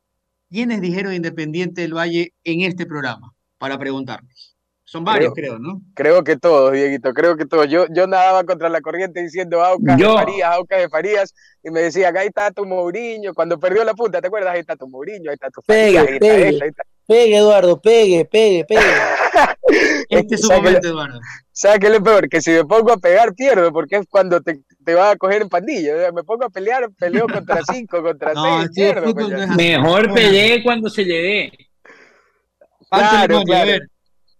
¿Quiénes dijeron Independiente del Valle en este programa? Para preguntarles. Son varios, creo, ¿no? Creo que todos, Dieguito, creo que todos. Yo, yo nadaba contra la corriente diciendo Aucas de Farías, Aucas de Farías, y me decía, acá está tu Mourinho. Cuando perdió la punta, ¿te acuerdas? Ahí está tu Mourinho, ahí está tu Farías, pegue, pegue, pegue, Eduardo, pegue, pegue, pegue. este es su momento, Eduardo. ¿Sabes qué es lo peor? Que si me pongo a pegar, pierdo, porque es cuando te, te va a coger en pandilla. Me pongo a pelear, peleo contra cinco, contra seis, pierdo. Pues Mejor peleé cuando se le dé. Claro, claro.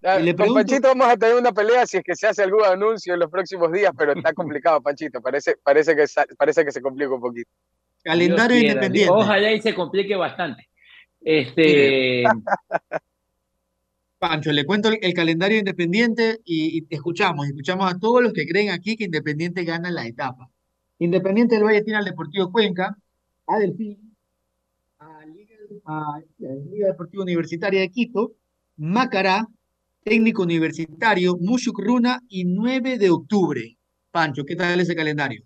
Con Panchito vamos a tener una pelea si es que se hace algún anuncio en los próximos días, pero está complicado, Panchito. Parece, parece, que, parece que se complica un poquito. Calendario independiente. Ojalá y se complique bastante. Este. Pancho, le cuento el, calendario independiente y, escuchamos, escuchamos a todos los que creen aquí que Independiente gana la etapa. Independiente del Valle tiene al Deportivo Cuenca, a Delfín, a Liga, a Liga Deportiva Universitaria de Quito, Macará, Técnico Universitario, Mushuk Runa y 9 de octubre. Pancho, ¿qué tal ese calendario?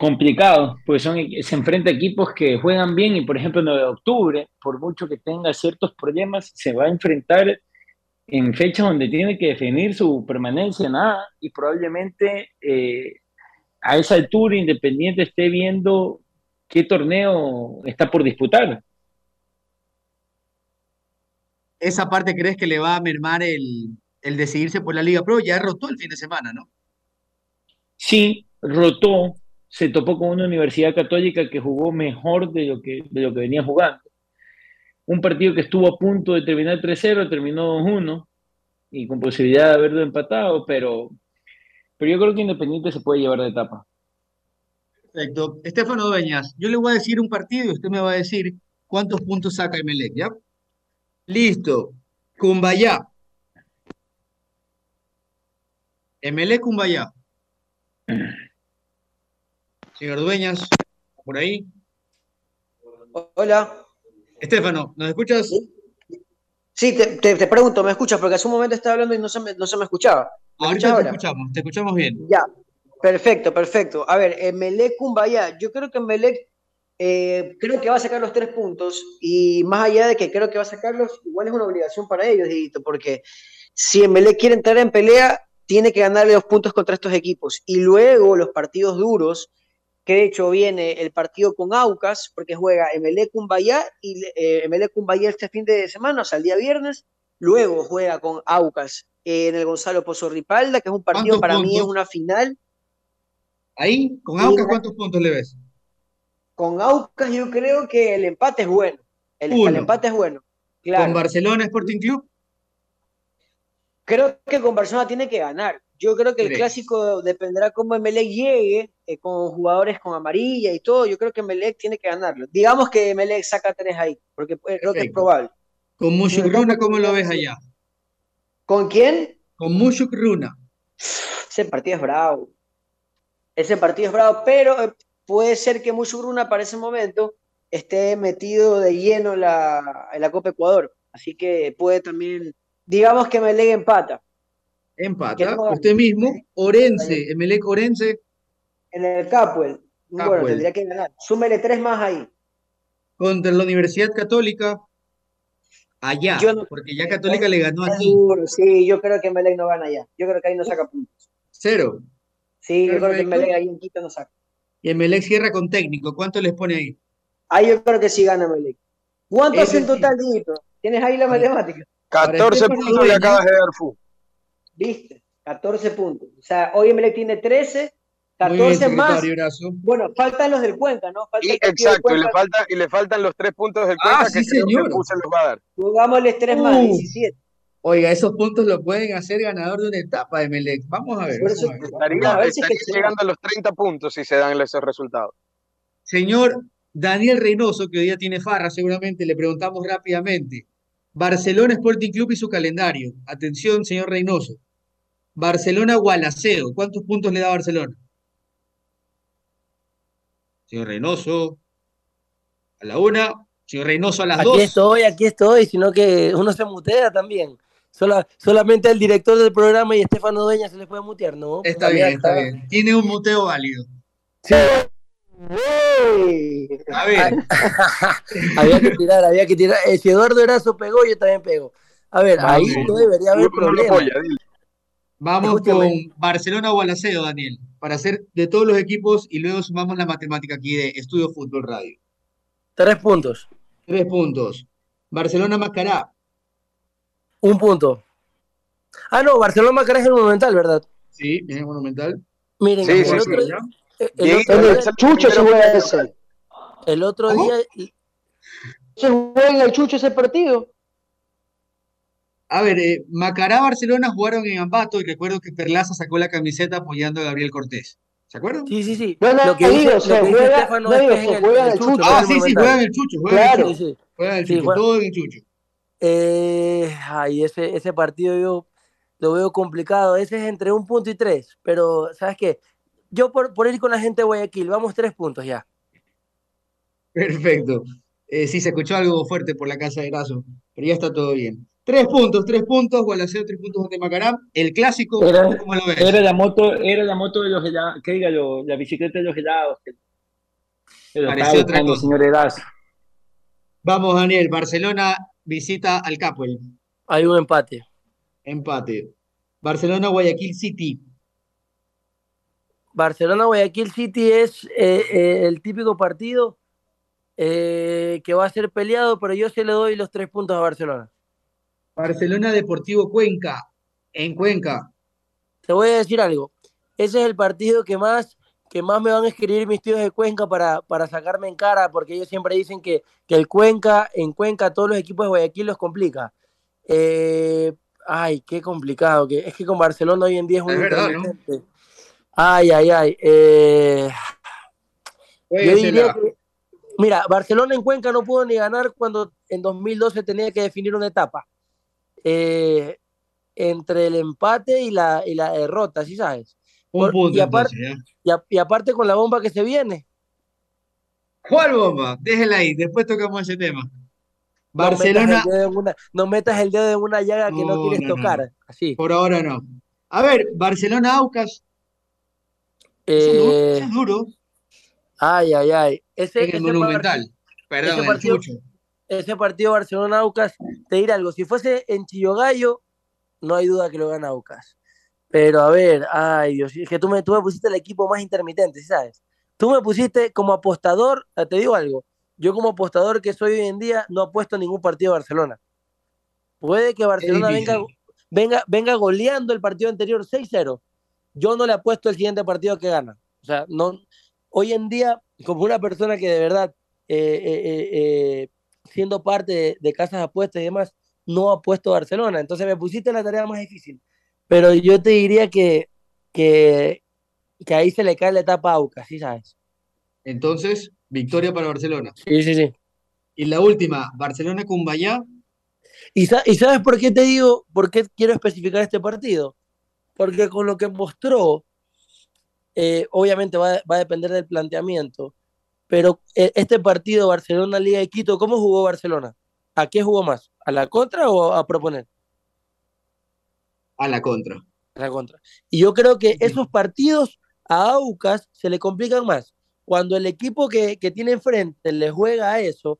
complicado, pues son, se enfrenta a equipos que juegan bien y por ejemplo el 9 de octubre, por mucho que tenga ciertos problemas, se va a enfrentar en fechas donde tiene que definir su permanencia nada y probablemente eh, a esa altura Independiente esté viendo qué torneo está por disputar. Esa parte crees que le va a mermar el, el decidirse por la Liga Pro, ya rotó el fin de semana, ¿no? Sí, rotó, se topó con una universidad católica que jugó mejor de lo que, de lo que venía jugando. Un partido que estuvo a punto de terminar 3-0, terminó 2-1 y con posibilidad de haberlo empatado, pero, pero yo creo que Independiente se puede llevar de etapa. Perfecto. Estefano Dueñas, yo le voy a decir un partido y usted me va a decir cuántos puntos saca Emelec, ¿ya? Listo. Cumbayá. Emelec Cumbayá. Señor Dueñas, por ahí. Hola. Estefano, ¿nos escuchas? Sí, te, pregunto, ¿me escuchas? Porque hace un momento estaba hablando y no se me, no se me escuchaba. ahorita te escuchamos, te escuchamos bien. Ya, perfecto, perfecto. A ver, Melec Cumbaya, yo creo que Melec eh, creo que va a sacar los tres puntos y más allá de que creo que va a sacarlos, igual es una obligación para ellos, Dito, porque si Melec quiere entrar en pelea, tiene que ganarle los puntos contra estos equipos y luego los partidos duros que de hecho viene el partido con Aucas, porque juega Emelec Cumbayá y eh, Emelec Cumbayá este fin de semana, o sea, el día viernes, luego juega con Aucas en el Gonzalo Pozo Ripalda, que es un partido ¿Cuántos para mí es una final. Ahí, con Aucas, ¿cuántos puntos le ves? Con Aucas yo creo que el empate es bueno. El, empate es bueno. Claro. ¿Con Barcelona Sporting Club? Creo que con Barcelona tiene que ganar. Yo creo que el clásico dependerá cómo Emelec llegue, eh, con jugadores con amarilla y todo. Yo creo que Emelec tiene que ganarlo. Digamos que Emelec saca tres ahí, porque eh, creo que es Perfecto. probable. ¿Con Mushuk Runa cómo lo ves allá? ¿Con quién? Con Mushuk Runa. Ese partido es bravo. Ese partido es bravo, pero eh, puede ser que Mushuruna para ese momento esté metido de lleno en la, en la Copa Ecuador. Así que puede también, digamos que Emelec empata. Empata. no- Usted mismo, Orense, Emelec Orense, En el Capuel. Bueno, Capuel. tendría que ganar. Súmele tres más ahí. contra la Universidad Católica, allá, Yo no- porque ya Católica le ganó aquí. sí, yo creo que Emelec no gana ya. Yo creo que ahí no saca puntos. Cero. Sí, yo creo que. Emelec ahí en Quito no saca. Y Emelec cierra con técnico. ¿Cuánto les pone ahí? Ahí yo creo que sí gana Emelec. ¿Cuánto hace en total, Dieguito? ¿Tienes ahí la matemática? 14 Estefano puntos le acabas de dar, Fu. ¿Viste? 14 puntos. O sea, hoy Emelec tiene 13, Muy bien, 14 más. Erazo. Bueno, faltan los del Cuenca, ¿no? Falta Y, exacto, y le, falta, y le faltan los tres puntos del Ah, Cuenca que sí, creo que señor. Fu se los va a dar. Jugámosles 3 más, Uh. 17. Oiga, esos puntos lo pueden hacer ganador de una etapa de Emelec. Vamos a ver. Por vamos eso- a ver. Estaría, a ver si es que estaría llegando a los 30 puntos si se dan esos resultados. Señor Daniel Reynoso, que hoy día tiene farra, seguramente le preguntamos rápidamente. Barcelona Sporting Club y su calendario. Atención, señor Reynoso. Barcelona Gualaceo. ¿Cuántos puntos le da Barcelona? Señor Reynoso. A la una. Señor Reynoso a las Aquí dos. estoy, aquí estoy, sino que uno se mutea también. Sola- solamente el director del programa y Estefano Dueña se les puede mutear, ¿no? Está bien, está bien. Tiene un muteo válido. Sí. A ver, había que tirar, había que tirar. Eh, si Eduardo Erazo pegó, yo también pego. A ver, Vamos. ahí no debería haber problema. vamos Escúchame. con Barcelona Gualaceo, Daniel, para hacer de todos los equipos y luego sumamos la matemática aquí de Estudio Fútbol Radio. Tres puntos, Tres puntos. Barcelona Macará. Un punto. Ah, no, Barcelona Macará es el monumental, ¿verdad? Sí, es monumental. Miren, Sí, el, sí, otro, sí. el día, esa- Chucho se primero juega que- ese. el otro ¿Cómo? día Se juega en el Chucho ese partido. A ver, eh, Macará Barcelona jugaron en Ambato y recuerdo que Perlaza sacó la camiseta apoyando a Gabriel Cortés. ¿Se acuerdan? Sí, sí, sí. No, no, lo que dice, digo, lo se que dice juega- Estefano no, digo, se el, juega el el Chucho, Ah, el sí, sí, juegan el Chucho, juegan Claro. el Sí, Chucho. sí. Juegan el Sí, Chucho, juega- todo en el Chucho. Eh, ay, ese, ese partido yo lo veo complicado. Ese es entre un punto y tres. Pero, ¿sabes qué? Yo por, por ir con la gente de Guayaquil, vamos tres puntos ya. Perfecto. Eh, sí, se escuchó algo fuerte por la casa de Erazo, pero ya está todo bien. Tres puntos, tres puntos, Gualaceo, tres puntos ante Macará. El clásico, Era, ¿cómo lo ves? era la moto, era la moto de los helados, que diga, lo- la bicicleta de los helados. Que, que lo Pareció otra cosa. señor. Vamos, Daniel. Barcelona visita al Capuel. Hay un empate. Empate. Barcelona, Guayaquil City. Barcelona-Guayaquil City es eh, eh, el típico partido eh, que va a ser peleado, pero yo se le doy los tres puntos a Barcelona. Barcelona Deportivo Cuenca. En Cuenca. Te voy a decir algo. Ese es el partido que más, que más me van a escribir mis tíos de Cuenca para, para sacarme en cara, porque ellos siempre dicen que, que el Cuenca, en Cuenca todos los equipos de Guayaquil los complica. Eh, ay, qué complicado. Que, es que con Barcelona hoy en día es un Es verdad, ¿no? Ay, ay, ay. eh, yo diría que, mira, Barcelona en Cuenca no pudo ni ganar cuando en 2012 tenía que definir una etapa. Eh, entre el empate y la, y la derrota, ¿sí sabes? Un punto y, aparte, entonces, ¿ya? y, a- y aparte con la bomba que se viene. ¿Cuál bomba? Déjela ahí, después tocamos ese tema. No Barcelona, metas el dedo en una, no metas el dedo en una llaga que no, No, quieres no, tocar. Así. por ahora no. A ver, Barcelona Aucas. Eso es duro, Eh, eso es duro. ay, ay, ay. Ese, En el ese Monumental. partido- Perdón, ese partido- ese partido Barcelona-Aucas, te diré algo, si fuese en Chillogallo, no hay duda que lo gana Aucas. Pero a ver, ay Dios, es que tú me, tú me pusiste el equipo más intermitente, ¿sí ¿sabes? Tú me pusiste como apostador, eh, te digo algo, yo como apostador que soy hoy en día no apuesto ningún partido de Barcelona. Puede que Barcelona venga, venga, venga goleando el partido anterior 6-0. Yo no le apuesto el siguiente partido que gana. O sea, no, hoy en día, como una persona que de verdad, eh, eh, eh, siendo parte de, de casas apuestas y demás, no apuesto a Barcelona. Entonces me pusiste la tarea más difícil. Pero yo te diría que, que, que ahí se le cae la etapa a Aucas, ¿sí sabes? Entonces, victoria para Barcelona. Sí, sí, sí. Y la última, Barcelona Cumbayá. ¿Y, sa- y sabes por qué te digo, por qué quiero especificar este partido? Porque con lo que mostró, eh, obviamente va, va a depender del planteamiento, pero eh, este partido Barcelona-Liga de Quito, ¿cómo jugó Barcelona? ¿A qué jugó más? ¿A la contra o a proponer? A la contra. A la contra. Y yo creo que esos partidos a Aucas se le complican más. Cuando el equipo que, que tiene enfrente le juega a eso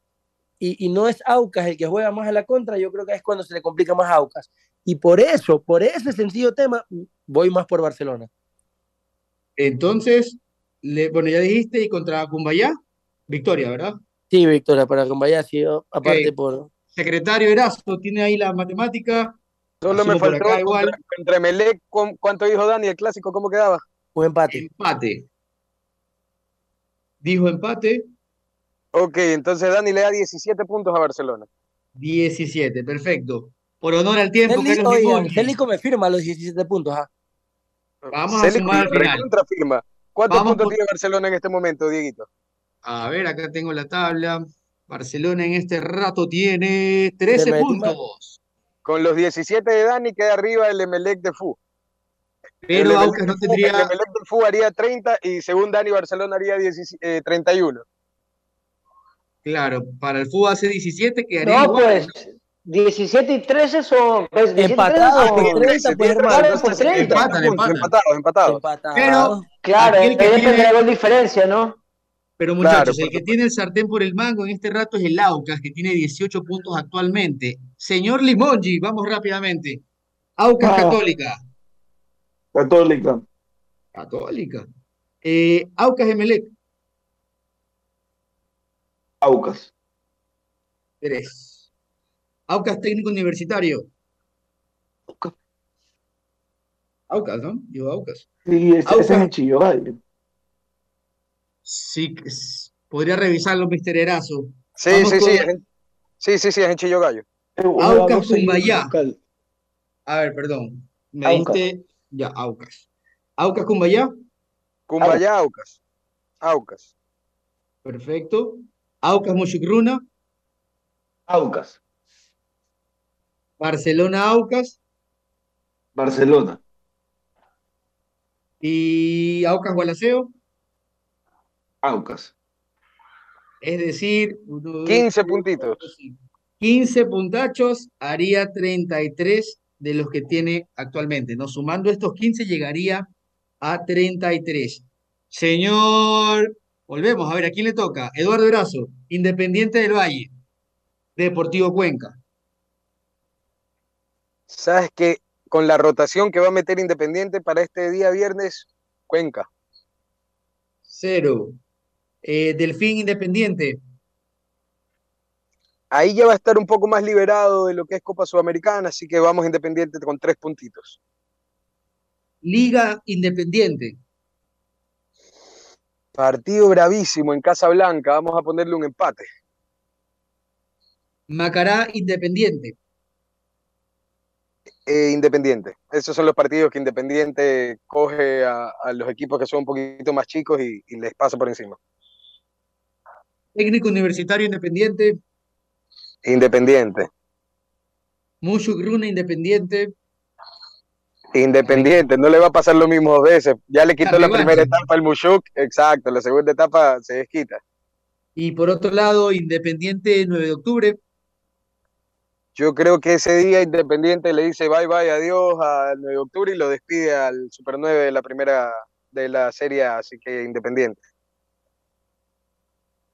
y, y no es Aucas el que juega más a la contra, yo creo que es cuando se le complica más a Aucas. Y por eso, por ese sencillo tema, voy más por Barcelona. Entonces, le, bueno, ya dijiste, y contra Cumbayá, victoria, ¿verdad? Sí, Victoria, para que vaya así, aparte Ok. por... Secretario Erazo, tiene ahí la matemática. Solo me faltó acá igual. Emelec, ¿cu- ¿cuánto dijo Dani el clásico? ¿Cómo quedaba? Un empate. Empate. Dijo empate, Ok, entonces Dani le da 17 puntos a Barcelona. 17, perfecto. Por honor al tiempo, Carlos Limongi. Celico me firma los 17 puntos, ¿ah? Vamos a sumar al final. firma. ¿Cuántos Vamos puntos por- tiene Barcelona en este momento, Dieguito? A ver, acá tengo la tabla. Barcelona en este rato tiene 13 metí puntos. Con los 17 de Dani queda arriba el Emelec de Fu. Pero Aucas no Fu- tendría. El Emelec de Fu haría 30 y según Dani Barcelona haría 17 eh, 31. Claro, para el fútbol hace 17, quedaría No, igual. pues 17 y 13 son. pues, 17 y 13 Empatados son- por 30, pues hermano. Claro, por 30. Empatan, empatan. Empatados, empatados. Empatados. Pero, Claro, depende tiene- de la gol diferencia, ¿no? Pero Claro, muchachos, el que tiene el sartén por el mango en este rato es el Aucas, que tiene 18 puntos actualmente. Señor Limongi, vamos rápidamente. Aucas Ah. Católica. Católica. Católica. Eh, Aucas Emelec, Aucas. 3. Aucas Técnico Universitario. Aucas. Aucas, ¿no? Digo Aucas. Sí, ese, ese Aucas. es el Chillogallo. Sí, podría revisarlo, Mr. Erazo. Sí, Vamos sí, con- sí. es en- Sí, sí, sí, es en Chillo Gallo. Eh, Aucas Cumbayá. A ver, perdón. Me Aucas. diste. Ya, Aucas. Aucas Cumbayá. Cumbayá, Aucas. Aucas. Perfecto. Aucas Mochucruna. Aucas. Barcelona Aucas. Barcelona. Y Aucas Gualaceo. Aucas. Es decir, uno, dos, 15 tres, puntitos. cuatro, cinco. 15 puntachos haría 33 de los que tiene actualmente. ¿no? Sumando estos 15 llegaría a 33. Señor, volvemos a ver, ¿a quién le toca? Eduardo Erazo, Independiente del Valle, Deportivo Cuenca. Sabes que con la rotación que va a meter Independiente para este día viernes, Cuenca. Cero. Eh, Delfín Independiente, Ahí ya va a estar un poco más liberado de lo que es Copa Sudamericana, así que vamos Independiente con tres puntitos. Liga Independiente, Partido bravísimo en Casa Blanca, vamos a ponerle un empate. Macará Independiente, Eh, Independiente. Esos son los partidos que Independiente coge a, a los equipos que son un poquito más chicos y, y les pasa por encima. Técnico Universitario Independiente, Independiente. Mushugruna Independiente, Independiente, no le va a pasar lo mismo dos veces. Ya le quitó La primera etapa al Mushuk, exacto, la segunda etapa se desquita. y por otro lado Independiente 9 de octubre, Yo creo que ese día Independiente le dice bye bye, adiós al 9 de octubre y lo despide al Super 9 de la primera de la serie, así que Independiente.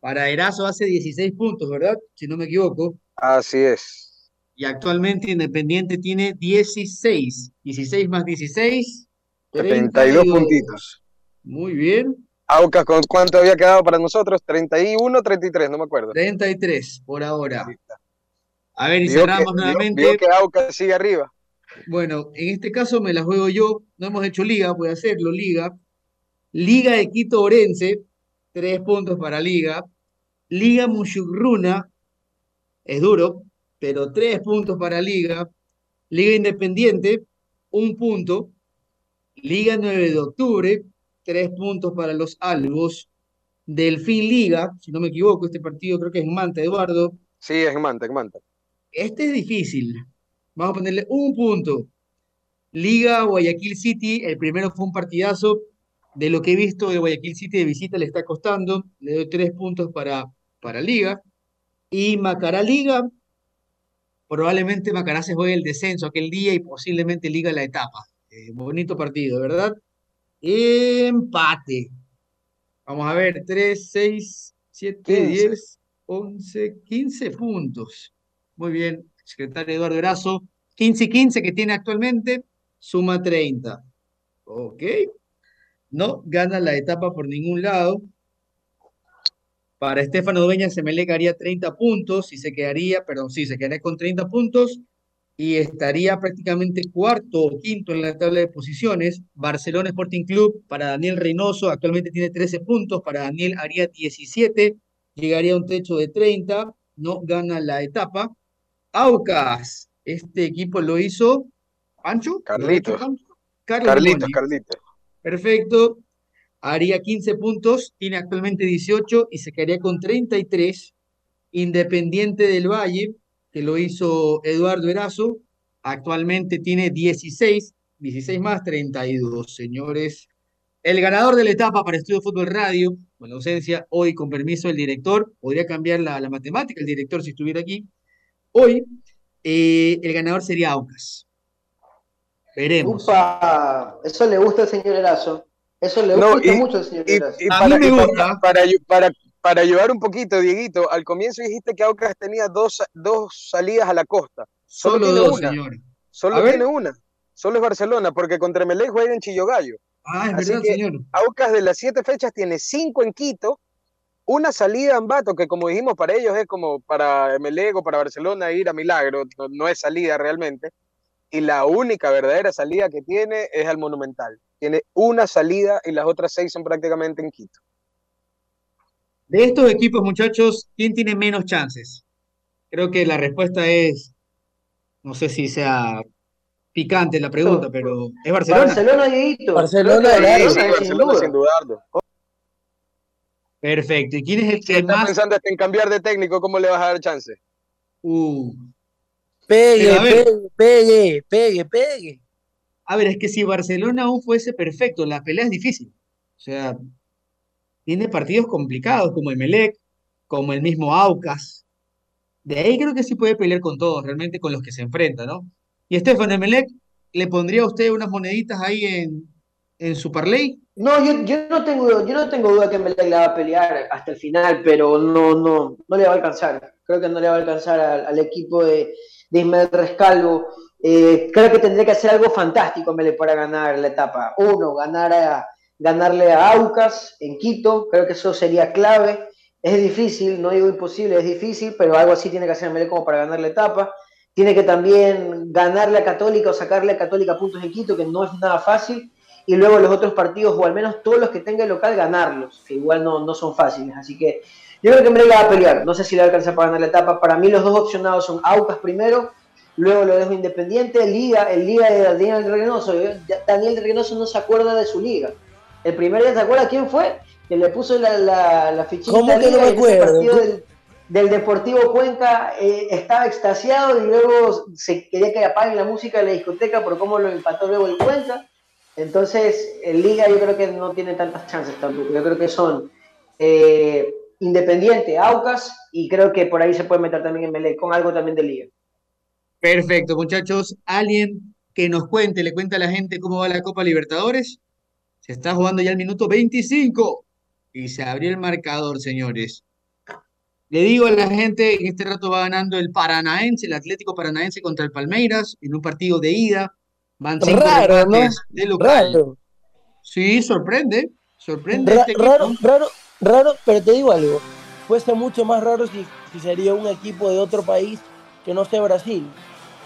Para Erazo hace 16 puntos, ¿verdad? Si no me equivoco. Así es. Y actualmente Independiente tiene 16. 16 más 16, 32 puntitos. Muy bien. Aucas, ¿con cuánto había quedado para nosotros? 31, 33, no me acuerdo. 33 por ahora. A ver, y cerramos que- nuevamente. vio que Aucas sigue arriba. Bueno, en este caso me la juego yo. No hemos hecho liga, voy a hacerlo, liga. Liga de Quito Orense, tres puntos para liga. Liga Mushugruna, es duro, pero tres puntos para liga. Liga Independiente, un punto. Liga 9 de octubre, tres puntos para los Albos. Delfín Liga, si no me equivoco, este partido creo que es en Manta, Eduardo. Sí, es en Manta, en Manta. Este es difícil. Vamos a ponerle un punto. Liga Guayaquil City, el primero fue un partidazo. De lo que he visto de Guayaquil City de visita le está costando. Le doy tres puntos para, para Liga. Y Macará Liga, probablemente Macará se juegue el descenso aquel día y posiblemente Liga la etapa. Eh, bonito partido, ¿verdad? Empate. Vamos a ver, 3, 6, 7, 15. 10, 11, 15 puntos. Muy bien, secretario Eduardo Erazo. 15 y 15 que tiene actualmente, suma 30. Ok. No gana la etapa por ningún lado. Para Estefano Dueña Semelec haría 30 puntos y se quedaría, perdón, sí, se quedaría con 30 puntos y estaría prácticamente cuarto o quinto en la tabla de posiciones. Barcelona Sporting Club para Daniel Reynoso actualmente tiene 13 puntos, para Daniel haría 17, llegaría a un techo de 30, no gana la etapa. Aucas, este equipo lo hizo Pancho. ¿Lo ha hecho Carlitos. Pancho? Carlos Carlitos. Carlitos. Perfecto. Haría 15 puntos, tiene actualmente 18 y se quedaría con 33. Independiente del Valle, que lo hizo Eduardo Erazo, actualmente tiene 16, 16 más 32, señores. El ganador de la etapa para Estudio Fútbol Radio, con la ausencia hoy con permiso del director, podría cambiar la, la matemática el director si estuviera aquí. Hoy, eh, el ganador sería Aucas. Veremos. Upa, eso le gusta al señor Erazo. Eso le No, gusta y- mucho al señor Y, Erazo. y A para, mí me y para- gusta. para ayu- para- para ayudar un poquito, Dieguito, al comienzo dijiste que Aucas tenía dos, dos salidas a la costa. Solo, Solo tiene dos, una. señores. Solo A ver. tiene una. Solo es Barcelona, porque contra Melec juega en Chillogallo. Ah, es Así verdad, que- señor. Aucas de las siete fechas tiene cinco en Quito, una salida a Ambato, que como dijimos para ellos es como para Melec o para Barcelona ir a Milagro, no, no es salida realmente. Y la única verdadera salida que tiene es al Monumental. Tiene una salida y las otras seis son prácticamente en Quito. De estos equipos, muchachos, ¿quién tiene menos chances? Creo que la respuesta es, no sé si sea picante la pregunta, pero es Barcelona. Barcelona, Dieguito. Barcelona, claro. Sí, Barcelona, sin Barcelona duda. sin dudarlo. Perfecto. ¿Y quién es el que está más? pensando hasta en cambiar de técnico, ¿cómo le vas a dar chance? Uh, Pegue, pegue, pegue, pegue, pegue. A ver, es que si Barcelona aún fuese perfecto, la pelea es difícil. O sea, tiene partidos complicados como Emelec, como el mismo Aucas. De ahí creo que sí puede pelear con todos, realmente con los que se enfrenta, ¿no? Y Estefan Emelec, ¿le pondría a usted unas moneditas ahí en, en su parlay? No, yo, yo no tengo, yo no tengo duda que Melec le va a pelear hasta el final, pero no, no, no le va a alcanzar. Creo que no le va a alcanzar al, al equipo de, de Ismael Rescalvo. Eh, creo que tendría que hacer algo fantástico Melec para ganar la etapa. Uno, ganar a, ganarle a Aucas en Quito, creo que eso sería clave. Es difícil, no digo imposible, es difícil, pero algo así tiene que hacer Melec como para ganar la etapa. Tiene que también ganarle a Católica o sacarle a Católica puntos en Quito, que no es nada fácil y luego los otros partidos, o al menos todos los que tenga el local, ganarlos, que igual no, no son fáciles. Así que yo creo que Melec va a pelear. No sé si le va a alcanzar para ganar la etapa. Para mí los dos opcionados son Aucas primero, luego lo dejo Independiente, Liga, el Liga de Daniel Reynoso. Daniel Reynoso no se acuerda de su liga. El primer día, ¿se acuerda quién fue? Que le puso la, la, la fichita del, del Deportivo Cuenca eh, estaba extasiado y luego se quería que apaguen la música de la discoteca por cómo lo empató luego el Cuenca. Entonces, en Liga yo creo que no tiene tantas chances tampoco. Yo creo que son eh, Independiente, Aucas, y creo que por ahí se puede meter también en Melec, con algo también de Liga. Perfecto, muchachos. Alguien que nos cuente, le cuenta a la gente cómo va la Copa Libertadores. Se está jugando ya el minuto 25 y se abrió el marcador, señores. Le digo a la gente, en este rato va ganando el Paranaense, el Atlético Paranaense contra el Palmeiras, en un partido de ida. Van cinco Raro, ¿no? de local. Raro. Sí, sorprende, Sorprende Ra- este raro, raro, raro, pero te digo algo. Fuese mucho más raro si, si sería un equipo de otro país que no sea Brasil.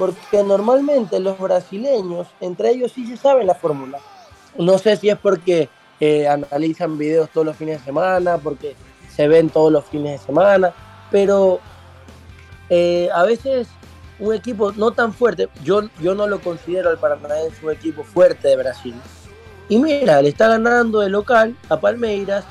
Porque normalmente los brasileños, entre ellos sí se saben la fórmula. No sé si es porque eh, analizan videos todos los fines de semana, porque se ven todos los fines de semana, pero eh, a veces un equipo no tan fuerte, yo, yo no lo considero al Paranaense un equipo fuerte de Brasil. Y mira, le está ganando de local a Palmeiras,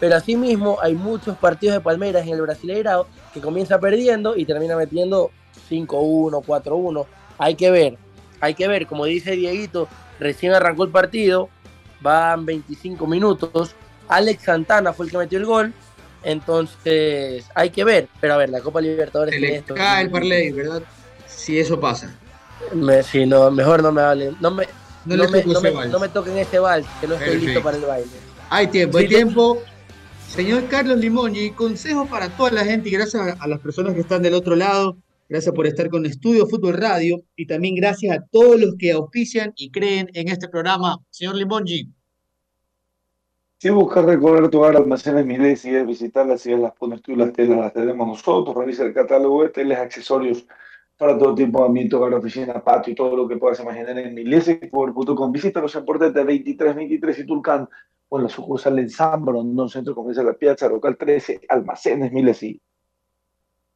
pero asimismo hay muchos partidos de Palmeiras en el Brasileirao que comienza perdiendo y termina metiendo 5-1, 4-1. Hay que ver, hay que ver, como dice Dieguito, recién arrancó el partido, van 25 minutos, Alex Santana fue el que metió el gol, entonces hay que ver, pero a ver, la Copa Libertadores Se le esto. cae el parlay, ¿verdad? Si eso pasa. Me- sí, no, mejor no me hablen, no me, No me, no me- vals. no me toquen ese vals, que no estoy listo para el baile. Hay tiempo, hay Sí, tiempo. Señor Carlos Limongi, consejos para toda la gente y gracias a, a las personas que están del otro lado. Gracias por estar con Estudio Fútbol Radio y también gracias a todos los que auspician y creen en este programa. Señor Limongi, Si buscas recorrer tu hogar, almacenes Miles y visitarlas, si las pones tú las telas las tenemos nosotros, revisa el catálogo de telas, accesorios para todo tipo de ambiente, hogar, oficina, patio y todo lo que puedas imaginar en milesexpower.com. Visítalos en Portete 2323 y Tulcán o en la sucursal en San Brondón, Centro Comercial La Piazza, local 13, almacenes Milesi.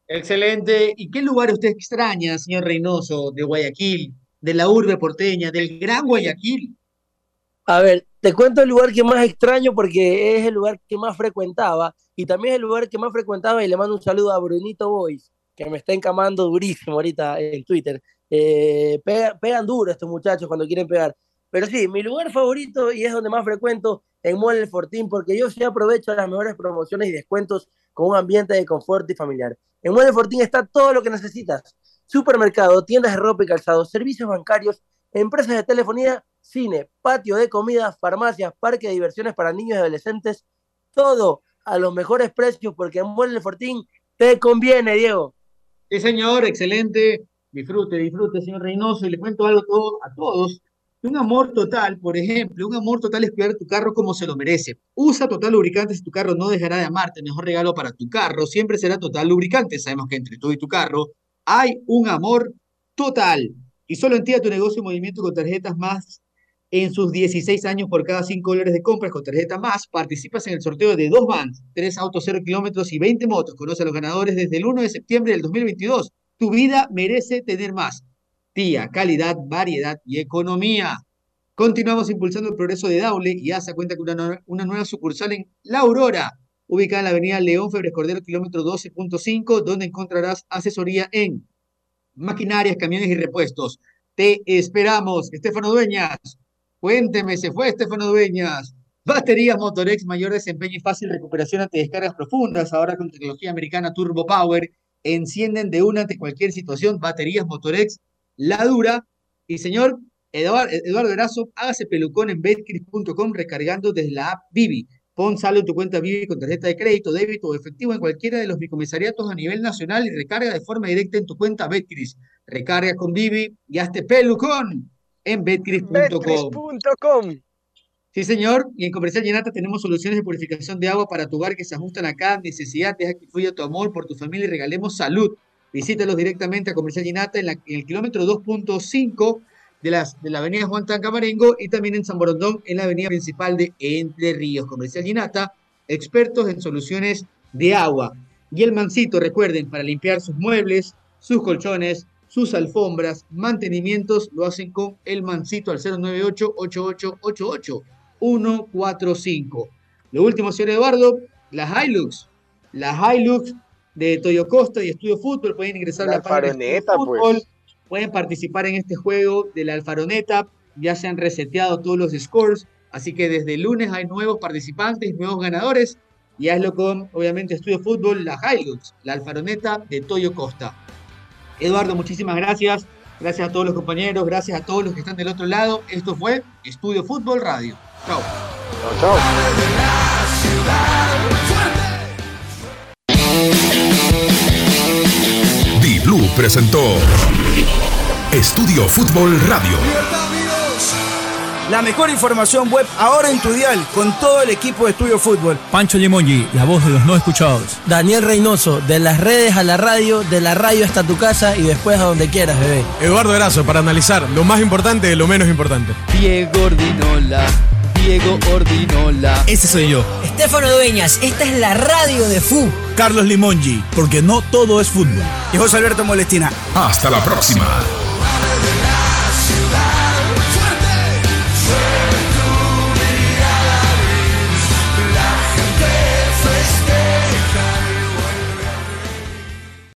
Excelente. ¿Y qué lugar usted extraña, señor Reynoso, de Guayaquil, de la urbe porteña, del gran Guayaquil? A ver, te cuento el lugar que más extraño porque es el lugar que más frecuentaba y también es el lugar que más frecuentaba y le mando un saludo a Brunito Boys, que me está encamando durísimo ahorita en Twitter. Eh, pega- pegan duro estos muchachos cuando quieren pegar. Pero sí, mi lugar favorito y es donde más frecuento en Mall El Fortín porque yo sí aprovecho las mejores promociones y descuentos con un ambiente de confort y familiar. En El Fortín está todo lo que necesitas. Supermercado, tiendas de ropa y calzado, servicios bancarios, empresas de telefonía, cine, patio de comida, farmacias, parque de diversiones para niños y adolescentes, todo a los mejores precios porque en El Fortín te conviene, Diego. Sí, señor, excelente. Disfrute, disfrute, señor Reynoso. Y le cuento algo a todos. Un amor total, por ejemplo, un amor total es cuidar tu carro como se lo merece. Usa Total Lubricantes, tu carro no dejará de amarte. Mejor regalo para tu carro siempre será Total Lubricantes. Sabemos que entre tú y tu carro hay un amor total. Y solo en ti a tu negocio en movimiento con tarjetas más en sus 16 años por cada 5 dólares de compras con tarjeta más, participas en el sorteo de dos vans, 3 autos 0 kilómetros y 20 motos. Conoce a los ganadores desde el 1 de septiembre del 2022. Tu vida merece tener más. Tía, calidad, variedad y economía. Continuamos impulsando el progreso de Daule y ASA cuenta con una, nue- una nueva sucursal en La Aurora, ubicada en la avenida León Febres Cordero, kilómetro 12.5, donde encontrarás asesoría en maquinarias, camiones y repuestos. Te esperamos, Estefano Dueñas. Cuénteme, se fue Estefano Dueñas. Baterías Motorex, mayor desempeño y fácil recuperación ante descargas profundas, ahora con tecnología americana Turbo Power. Encienden de una ante cualquier situación. Baterías Motorex, la dura. Y señor Eduardo, Eduardo Erazo, hágase pelucón en betcris.com recargando desde la app Vivi. Pon saldo en tu cuenta Vivi con tarjeta de crédito, débito o efectivo en cualquiera de los bicomisariatos a nivel nacional y recarga de forma directa en tu cuenta Betcris. Recarga con Vivi y hazte pelucón en betcris.com. Betcris.com. Sí, señor. Y en Comercial Llenata tenemos soluciones de purificación de agua para tu hogar que se ajustan a cada necesidad. Deja que fluya tu amor por tu familia y regalemos salud. Visítalos directamente a Comercial Llenata en, el kilómetro 2.5 de, las, la avenida Juan Tancamarengo y también en San Borondón en la avenida principal de Entre Ríos. Comercial Llenata, expertos en soluciones de agua. Y el mancito, recuerden, para limpiar sus muebles, sus colchones, sus alfombras, mantenimientos, lo hacen con el mancito al 098-8888-145. Lo último, señor Eduardo, la Hilux. La Hilux de Toyo Costa y Estudio Fútbol pueden ingresar La a la página de Alfaroneta, Fútbol, pues. pueden participar en este juego de la Alfaroneta, ya se han reseteado todos los scores, así que desde el lunes hay nuevos participantes, nuevos ganadores, y hazlo con, obviamente, Estudio Fútbol, la Hilux, la Alfaroneta de Toyo Costa. Eduardo, muchísimas gracias. Gracias a todos los compañeros, gracias a todos los que están del otro lado. Esto fue Estudio Fútbol Radio. Chao. Chao, Di Presentó Estudio Fútbol Radio. La mejor información web ahora en tu dial con todo el equipo de Estudio Fútbol. Pancho Limongi, la voz de los no escuchados. Daniel Reynoso, de las redes a la radio, de la radio hasta tu casa y después a donde quieras, bebé. Eduardo Erazo, para analizar lo más importante de lo menos importante. Diego Ordinola, Diego Ordinola. Ese soy yo. Estefano Dueñas, esta es la radio de FU. Carlos Limongi, porque no todo es fútbol. Y José Alberto Molestina. Hasta la próxima.